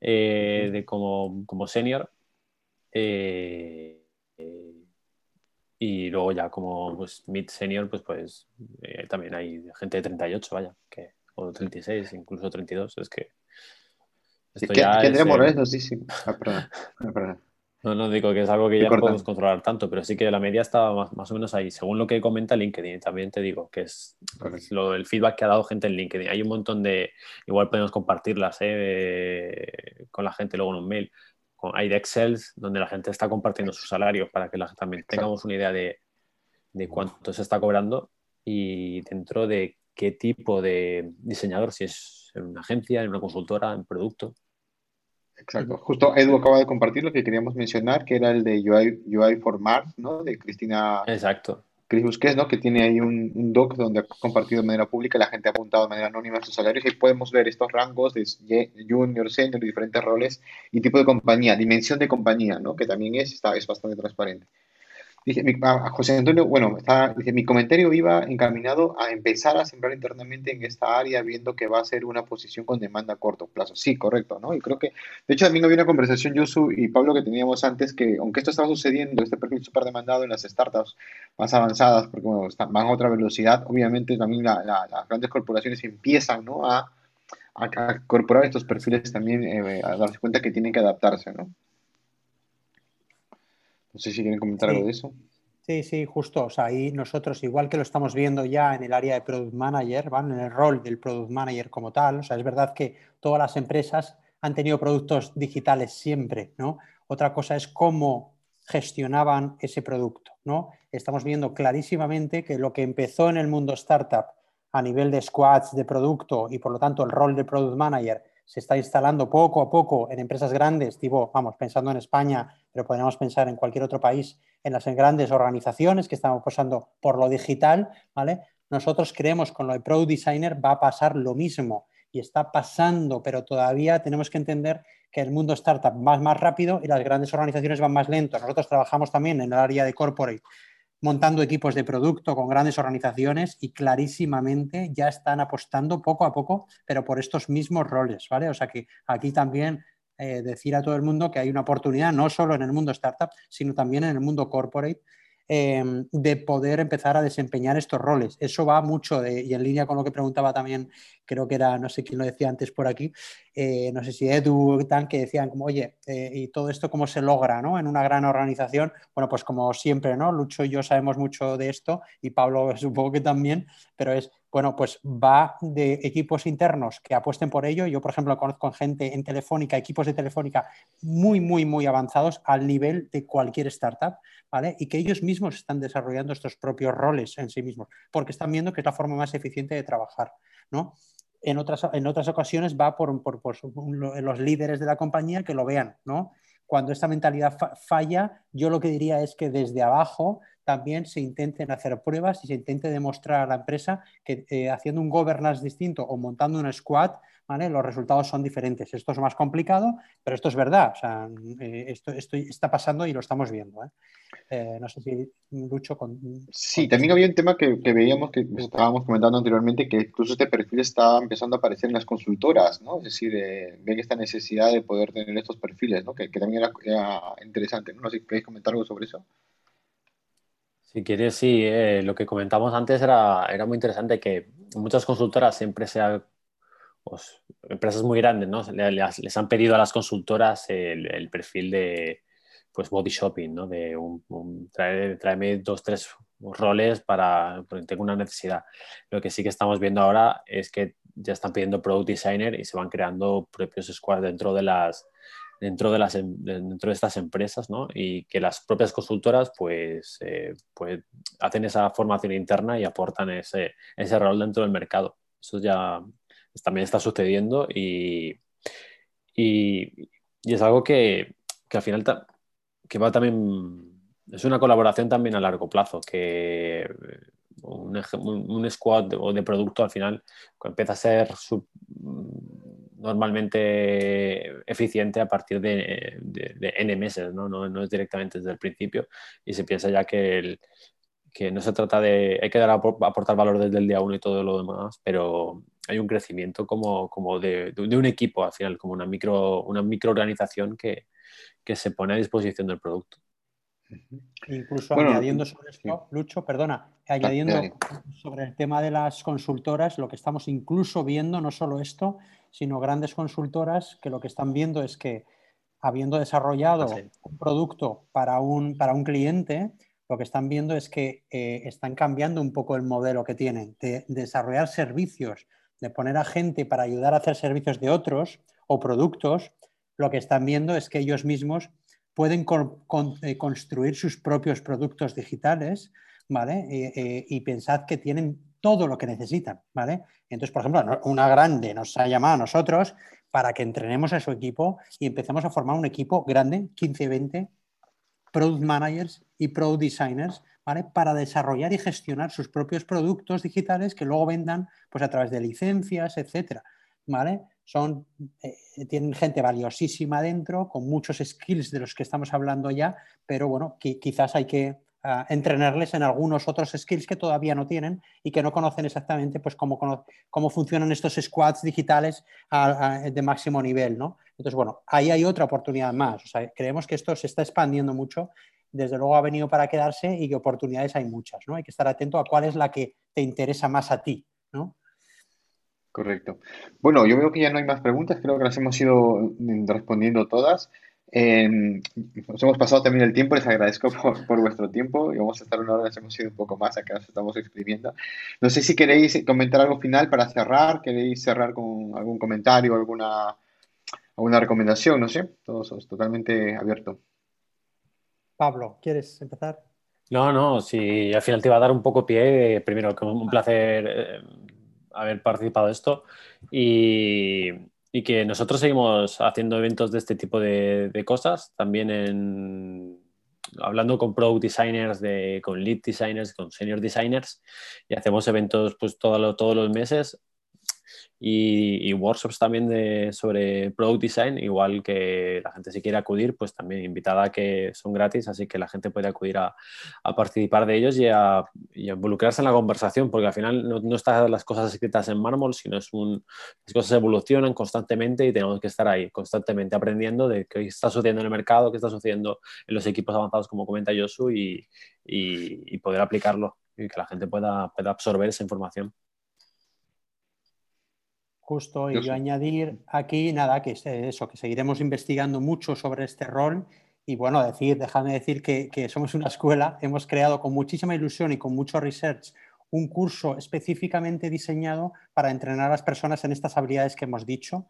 eh, de como, como senior. Eh, y luego ya como pues, mid senior, pues, pues eh, también hay gente de 38, vaya, que, o 36, incluso 32. Es que... Esto ya es, Morales nos dice... Ah, perdón, [LAUGHS] perdón. No, no digo que es algo que ya no podemos controlar tanto, pero sí que la media está más, más, o menos ahí. Según lo que comenta LinkedIn, también te digo que es, lo, el feedback que ha dado gente en LinkedIn. Hay un montón de, igual podemos compartirlas ¿eh? con la gente luego en un mail. Hay de Excel donde la gente está compartiendo sus salarios para que la, también tengamos una idea de, de cuánto se está cobrando y dentro de qué tipo de diseñador, si es en una agencia, en una consultora, en producto. Exacto. Justo Edu acaba de compartir lo que queríamos mencionar, que era el de UI, UI for Mars, ¿no? De Cristina. Exacto. Chris Busquets, ¿no? Que tiene ahí un, doc donde ha compartido de manera pública, la gente ha apuntado de manera anónima sus salarios y podemos ver estos rangos de junior, senior, diferentes roles y tipo de compañía, dimensión de compañía, ¿no? Que también es, está, es bastante transparente. Dice, a José Antonio, bueno, está, dice, mi comentario iba encaminado a empezar a sembrar internamente en esta área, viendo que va a ser una posición con demanda a corto plazo. Sí, correcto, ¿no? Y creo que, de hecho, también había una conversación, Yusu y Pablo, que teníamos antes, que aunque esto estaba sucediendo, este perfil súper demandado en las startups más avanzadas, porque están, van a otra velocidad, obviamente también las grandes corporaciones empiezan, ¿no? A, a, incorporar estos perfiles también, eh, a darse cuenta que tienen que adaptarse, ¿no? No sé si quieren comentar algo de eso. Sí, sí, justo. O sea, ahí nosotros, igual que lo estamos viendo ya en el área de Product Manager, en el rol del Product Manager como tal, o sea, es verdad que todas las empresas han tenido productos digitales siempre, ¿no? Otra cosa es cómo gestionaban ese producto, ¿no? Estamos viendo clarísimamente que lo que empezó en el mundo startup a nivel de squads de producto y por lo tanto el rol de Product Manager se está instalando poco a poco en empresas grandes, tipo, vamos, pensando en España, pero podríamos pensar en cualquier otro país, en las grandes organizaciones que estamos pasando por lo digital, ¿vale? Nosotros creemos con lo de Pro Designer va a pasar lo mismo y está pasando, pero todavía tenemos que entender que el mundo startup va más rápido y las grandes organizaciones van más lento. Nosotros trabajamos también en el área de corporate montando equipos de producto con grandes organizaciones y clarísimamente ya están apostando poco a poco, pero por estos mismos roles, ¿vale? O sea que aquí también eh, decir a todo el mundo que hay una oportunidad no solo en el mundo startup, sino también en el mundo corporate em, de poder empezar a desempeñar estos roles. Eso va mucho de, y en línea con lo que preguntaba también, creo que era, no sé quién lo decía antes por aquí, eh, no sé si Edu, tan, que decían como, oye, eh, y todo esto cómo se logra ¿no? en una gran organización. Bueno, pues como siempre, ¿no? Lucho y yo sabemos mucho de esto y Pablo [LAUGHS] supongo que también, pero es bueno, pues va de equipos internos que apuesten por ello. Yo, por ejemplo, conozco gente en Telefónica, equipos de Telefónica muy, muy, muy avanzados al nivel de cualquier startup, ¿vale? Y que ellos mismos están desarrollando estos propios roles en sí mismos, porque están viendo que es la forma más eficiente de trabajar, ¿no? En otras, en otras ocasiones va por, por, los líderes de la compañía que lo vean, ¿no? Cuando esta mentalidad falla, yo lo que diría es que desde abajo también se intenten hacer pruebas y se intente demostrar a la empresa que eh, haciendo un governance distinto o montando un squad, ¿vale? los resultados son diferentes. Esto es más complicado, pero esto es verdad. O sea, eh, esto, está pasando y lo estamos viendo. ¿eh? no sé si Lucho con... Sí, también había un tema que, veíamos, que estábamos comentando anteriormente, que incluso este perfil está empezando a aparecer en las consultoras, ¿no? Es decir, ven esta necesidad de poder tener estos perfiles, ¿no? Que, también era, interesante. ¿no? sé si queréis comentar algo sobre eso. Si quieres, sí, eh, lo que comentamos antes era, era muy interesante que muchas consultoras siempre sean pues, empresas muy grandes, ¿no? Les, han pedido a las consultoras el, perfil de pues body shopping, ¿no? De un, traerme dos, tres roles para, porque tengo una necesidad. Lo que sí que estamos viendo ahora es que ya están pidiendo product designer y se van creando propios squads dentro de las, dentro de, las, em, dentro de estas empresas ¿no? y que las propias consultoras pues, eh, pues hacen esa formación interna y aportan ese, ese rol dentro del mercado. Eso ya también está sucediendo y, y, es algo que, que al final que va también, es una colaboración también a largo plazo, que un, un squad de, o de producto al final empieza a ser normalmente eficiente a partir de, N meses, ¿no? ¿no? es directamente desde el principio y se piensa ya que, que no se trata de, hay que dar aportar valor desde el día uno y todo lo demás, pero hay un crecimiento como, como de, un equipo al final, como una micro, una microorganización que, que se pone a disposición del producto. Incluso añadiendo sobre esto, Lucho, perdona, añadiendo sobre el tema de las consultoras, lo que estamos incluso viendo, no solo esto, sino grandes consultoras que lo que están viendo es que habiendo desarrollado ah, un producto para un, para un cliente, lo que están viendo es que eh, están cambiando un poco el modelo que tienen de desarrollar servicios, de poner a gente para ayudar a hacer servicios de otros o productos, lo que están viendo es que ellos mismos pueden eh, construir sus propios productos digitales, ¿vale? Eh, y pensad que tienen todo lo que necesitan, ¿vale? Entonces, por ejemplo, una grande nos ha llamado a nosotros para que entrenemos a su equipo y empecemos a formar un equipo grande, 15, 20 product managers y product designers, ¿vale? Para desarrollar y gestionar sus propios productos digitales que luego vendan pues, a través de licencias, etcétera, ¿vale? son, eh, tienen gente valiosísima dentro, con muchos skills de los que estamos hablando ya, pero bueno, quizás hay que entrenarles en algunos otros skills que todavía no tienen y que no conocen exactamente pues, cómo, cómo funcionan estos squads digitales de máximo nivel. ¿no? Entonces, bueno, ahí hay otra oportunidad más. creemos que esto se está expandiendo mucho. Desde luego ha venido para quedarse y que oportunidades hay muchas. ¿no? Hay que estar atento a cuál es la que te interesa más a ti. ¿no? Correcto. Bueno, yo veo que ya no hay más preguntas, creo que las hemos ido respondiendo todas. Nos hemos pasado también el tiempo, les agradezco por, vuestro tiempo y vamos a estar una hora, hemos ido un poco más, acá nos estamos exprimiendo. No sé si queréis comentar algo final para cerrar, queréis cerrar con algún comentario, alguna, alguna recomendación, no sé, todos es totalmente abierto. Pablo, ¿quieres empezar? No, no, sí, al final te iba a dar un poco pie, primero, un placer eh, haber participado de esto y, que nosotros seguimos haciendo eventos de este tipo de, cosas, también en, hablando con product designers, de, con lead designers, con senior designers y hacemos eventos pues todos los meses y, workshops también de, sobre product design, igual que la gente si quiere acudir, pues también invitada que son gratis, así que la gente puede acudir a, participar de ellos y a, involucrarse en la conversación, porque al final no, no, están las cosas escritas en mármol, sino es un, las cosas evolucionan constantemente y tenemos que estar ahí constantemente aprendiendo de qué está sucediendo en el mercado, qué está sucediendo en los equipos avanzados, como comenta Josu, y, y, poder aplicarlo y que la gente pueda, pueda absorber esa información. Justo, y yo, añadir aquí, nada, que es eso, que seguiremos investigando mucho sobre este rol y bueno, decir, déjame decir que, que, somos una escuela, hemos creado con muchísima ilusión y con mucho research un curso específicamente diseñado para entrenar a las personas en estas habilidades que hemos dicho.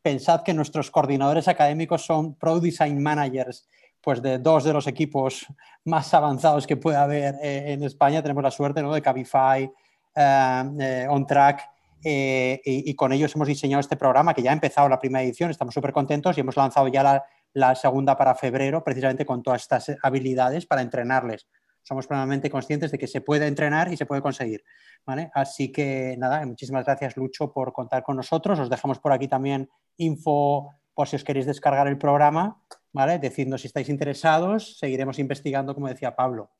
Pensad que nuestros coordinadores académicos son Pro Design Managers pues de dos de los equipos más avanzados que puede haber eh, en España. Tenemos la suerte ¿no? de Cabify, eh, eh, OnTrack eh, y, con ellos hemos diseñado este programa que ya ha empezado la primera edición, estamos súper contentos y hemos lanzado ya la, segunda para febrero, precisamente con todas estas habilidades para entrenarles. Somos plenamente conscientes de que se puede entrenar y se puede conseguir. ¿vale? Así que nada, muchísimas gracias Lucho por contar con nosotros. Os dejamos por aquí también info por si os queréis descargar el programa, ¿vale? Decidnos si estáis interesados, seguiremos investigando, como decía Pablo.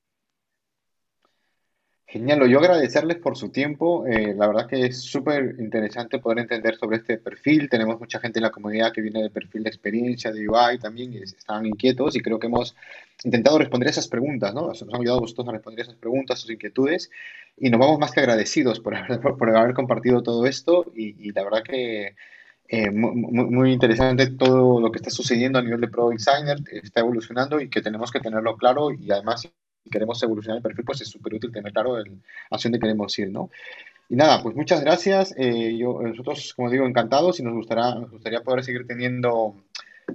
Genial, yo agradecerles por su tiempo. Eh, la verdad que es súper interesante poder entender sobre este perfil. Tenemos mucha gente en la comunidad que viene del perfil de experiencia, de UI también, y están inquietos y creo que hemos intentado responder esas preguntas, ¿no? Nos han ayudado vosotros a responder esas preguntas, sus inquietudes, y nos vamos más que agradecidos por haber, por haber compartido todo esto y, la verdad que eh, muy, muy, interesante todo lo que está sucediendo a nivel de Pro Designer, está evolucionando y que tenemos que tenerlo claro y además queremos evolucionar el perfil, pues es súper útil tener claro el, hacia dónde queremos ir, ¿no? Y nada, pues muchas gracias. Eh, yo, nosotros, como digo, encantados y nos gustaría, nos gustaría poder seguir teniendo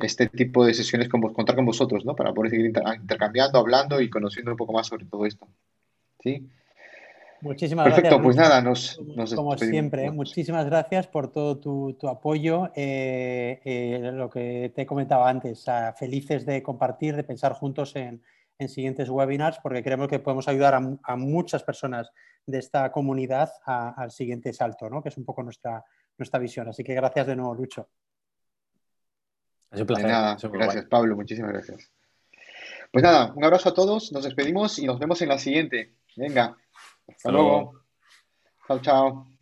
este tipo de sesiones, con, contar con vosotros, ¿no? Para poder seguir intercambiando, hablando y conociendo un poco más sobre todo esto. ¿Sí? Muchísimas Perfecto, gracias. pues nada, nos, nos Como siempre, muchísimas gracias por todo tu, tu apoyo. Eh, eh, lo que te he comentado antes, felices de compartir, de pensar juntos en, en siguientes webinars porque creemos que podemos ayudar a, muchas personas de esta comunidad al siguiente salto, ¿no? que es un poco nuestra, nuestra visión. Así que gracias de nuevo, Lucho. Es un placer. gracias, Pablo. Muchísimas gracias. Pues nada, un abrazo a todos, nos despedimos y nos vemos en la siguiente. Venga, hasta, luego. Chao, chao.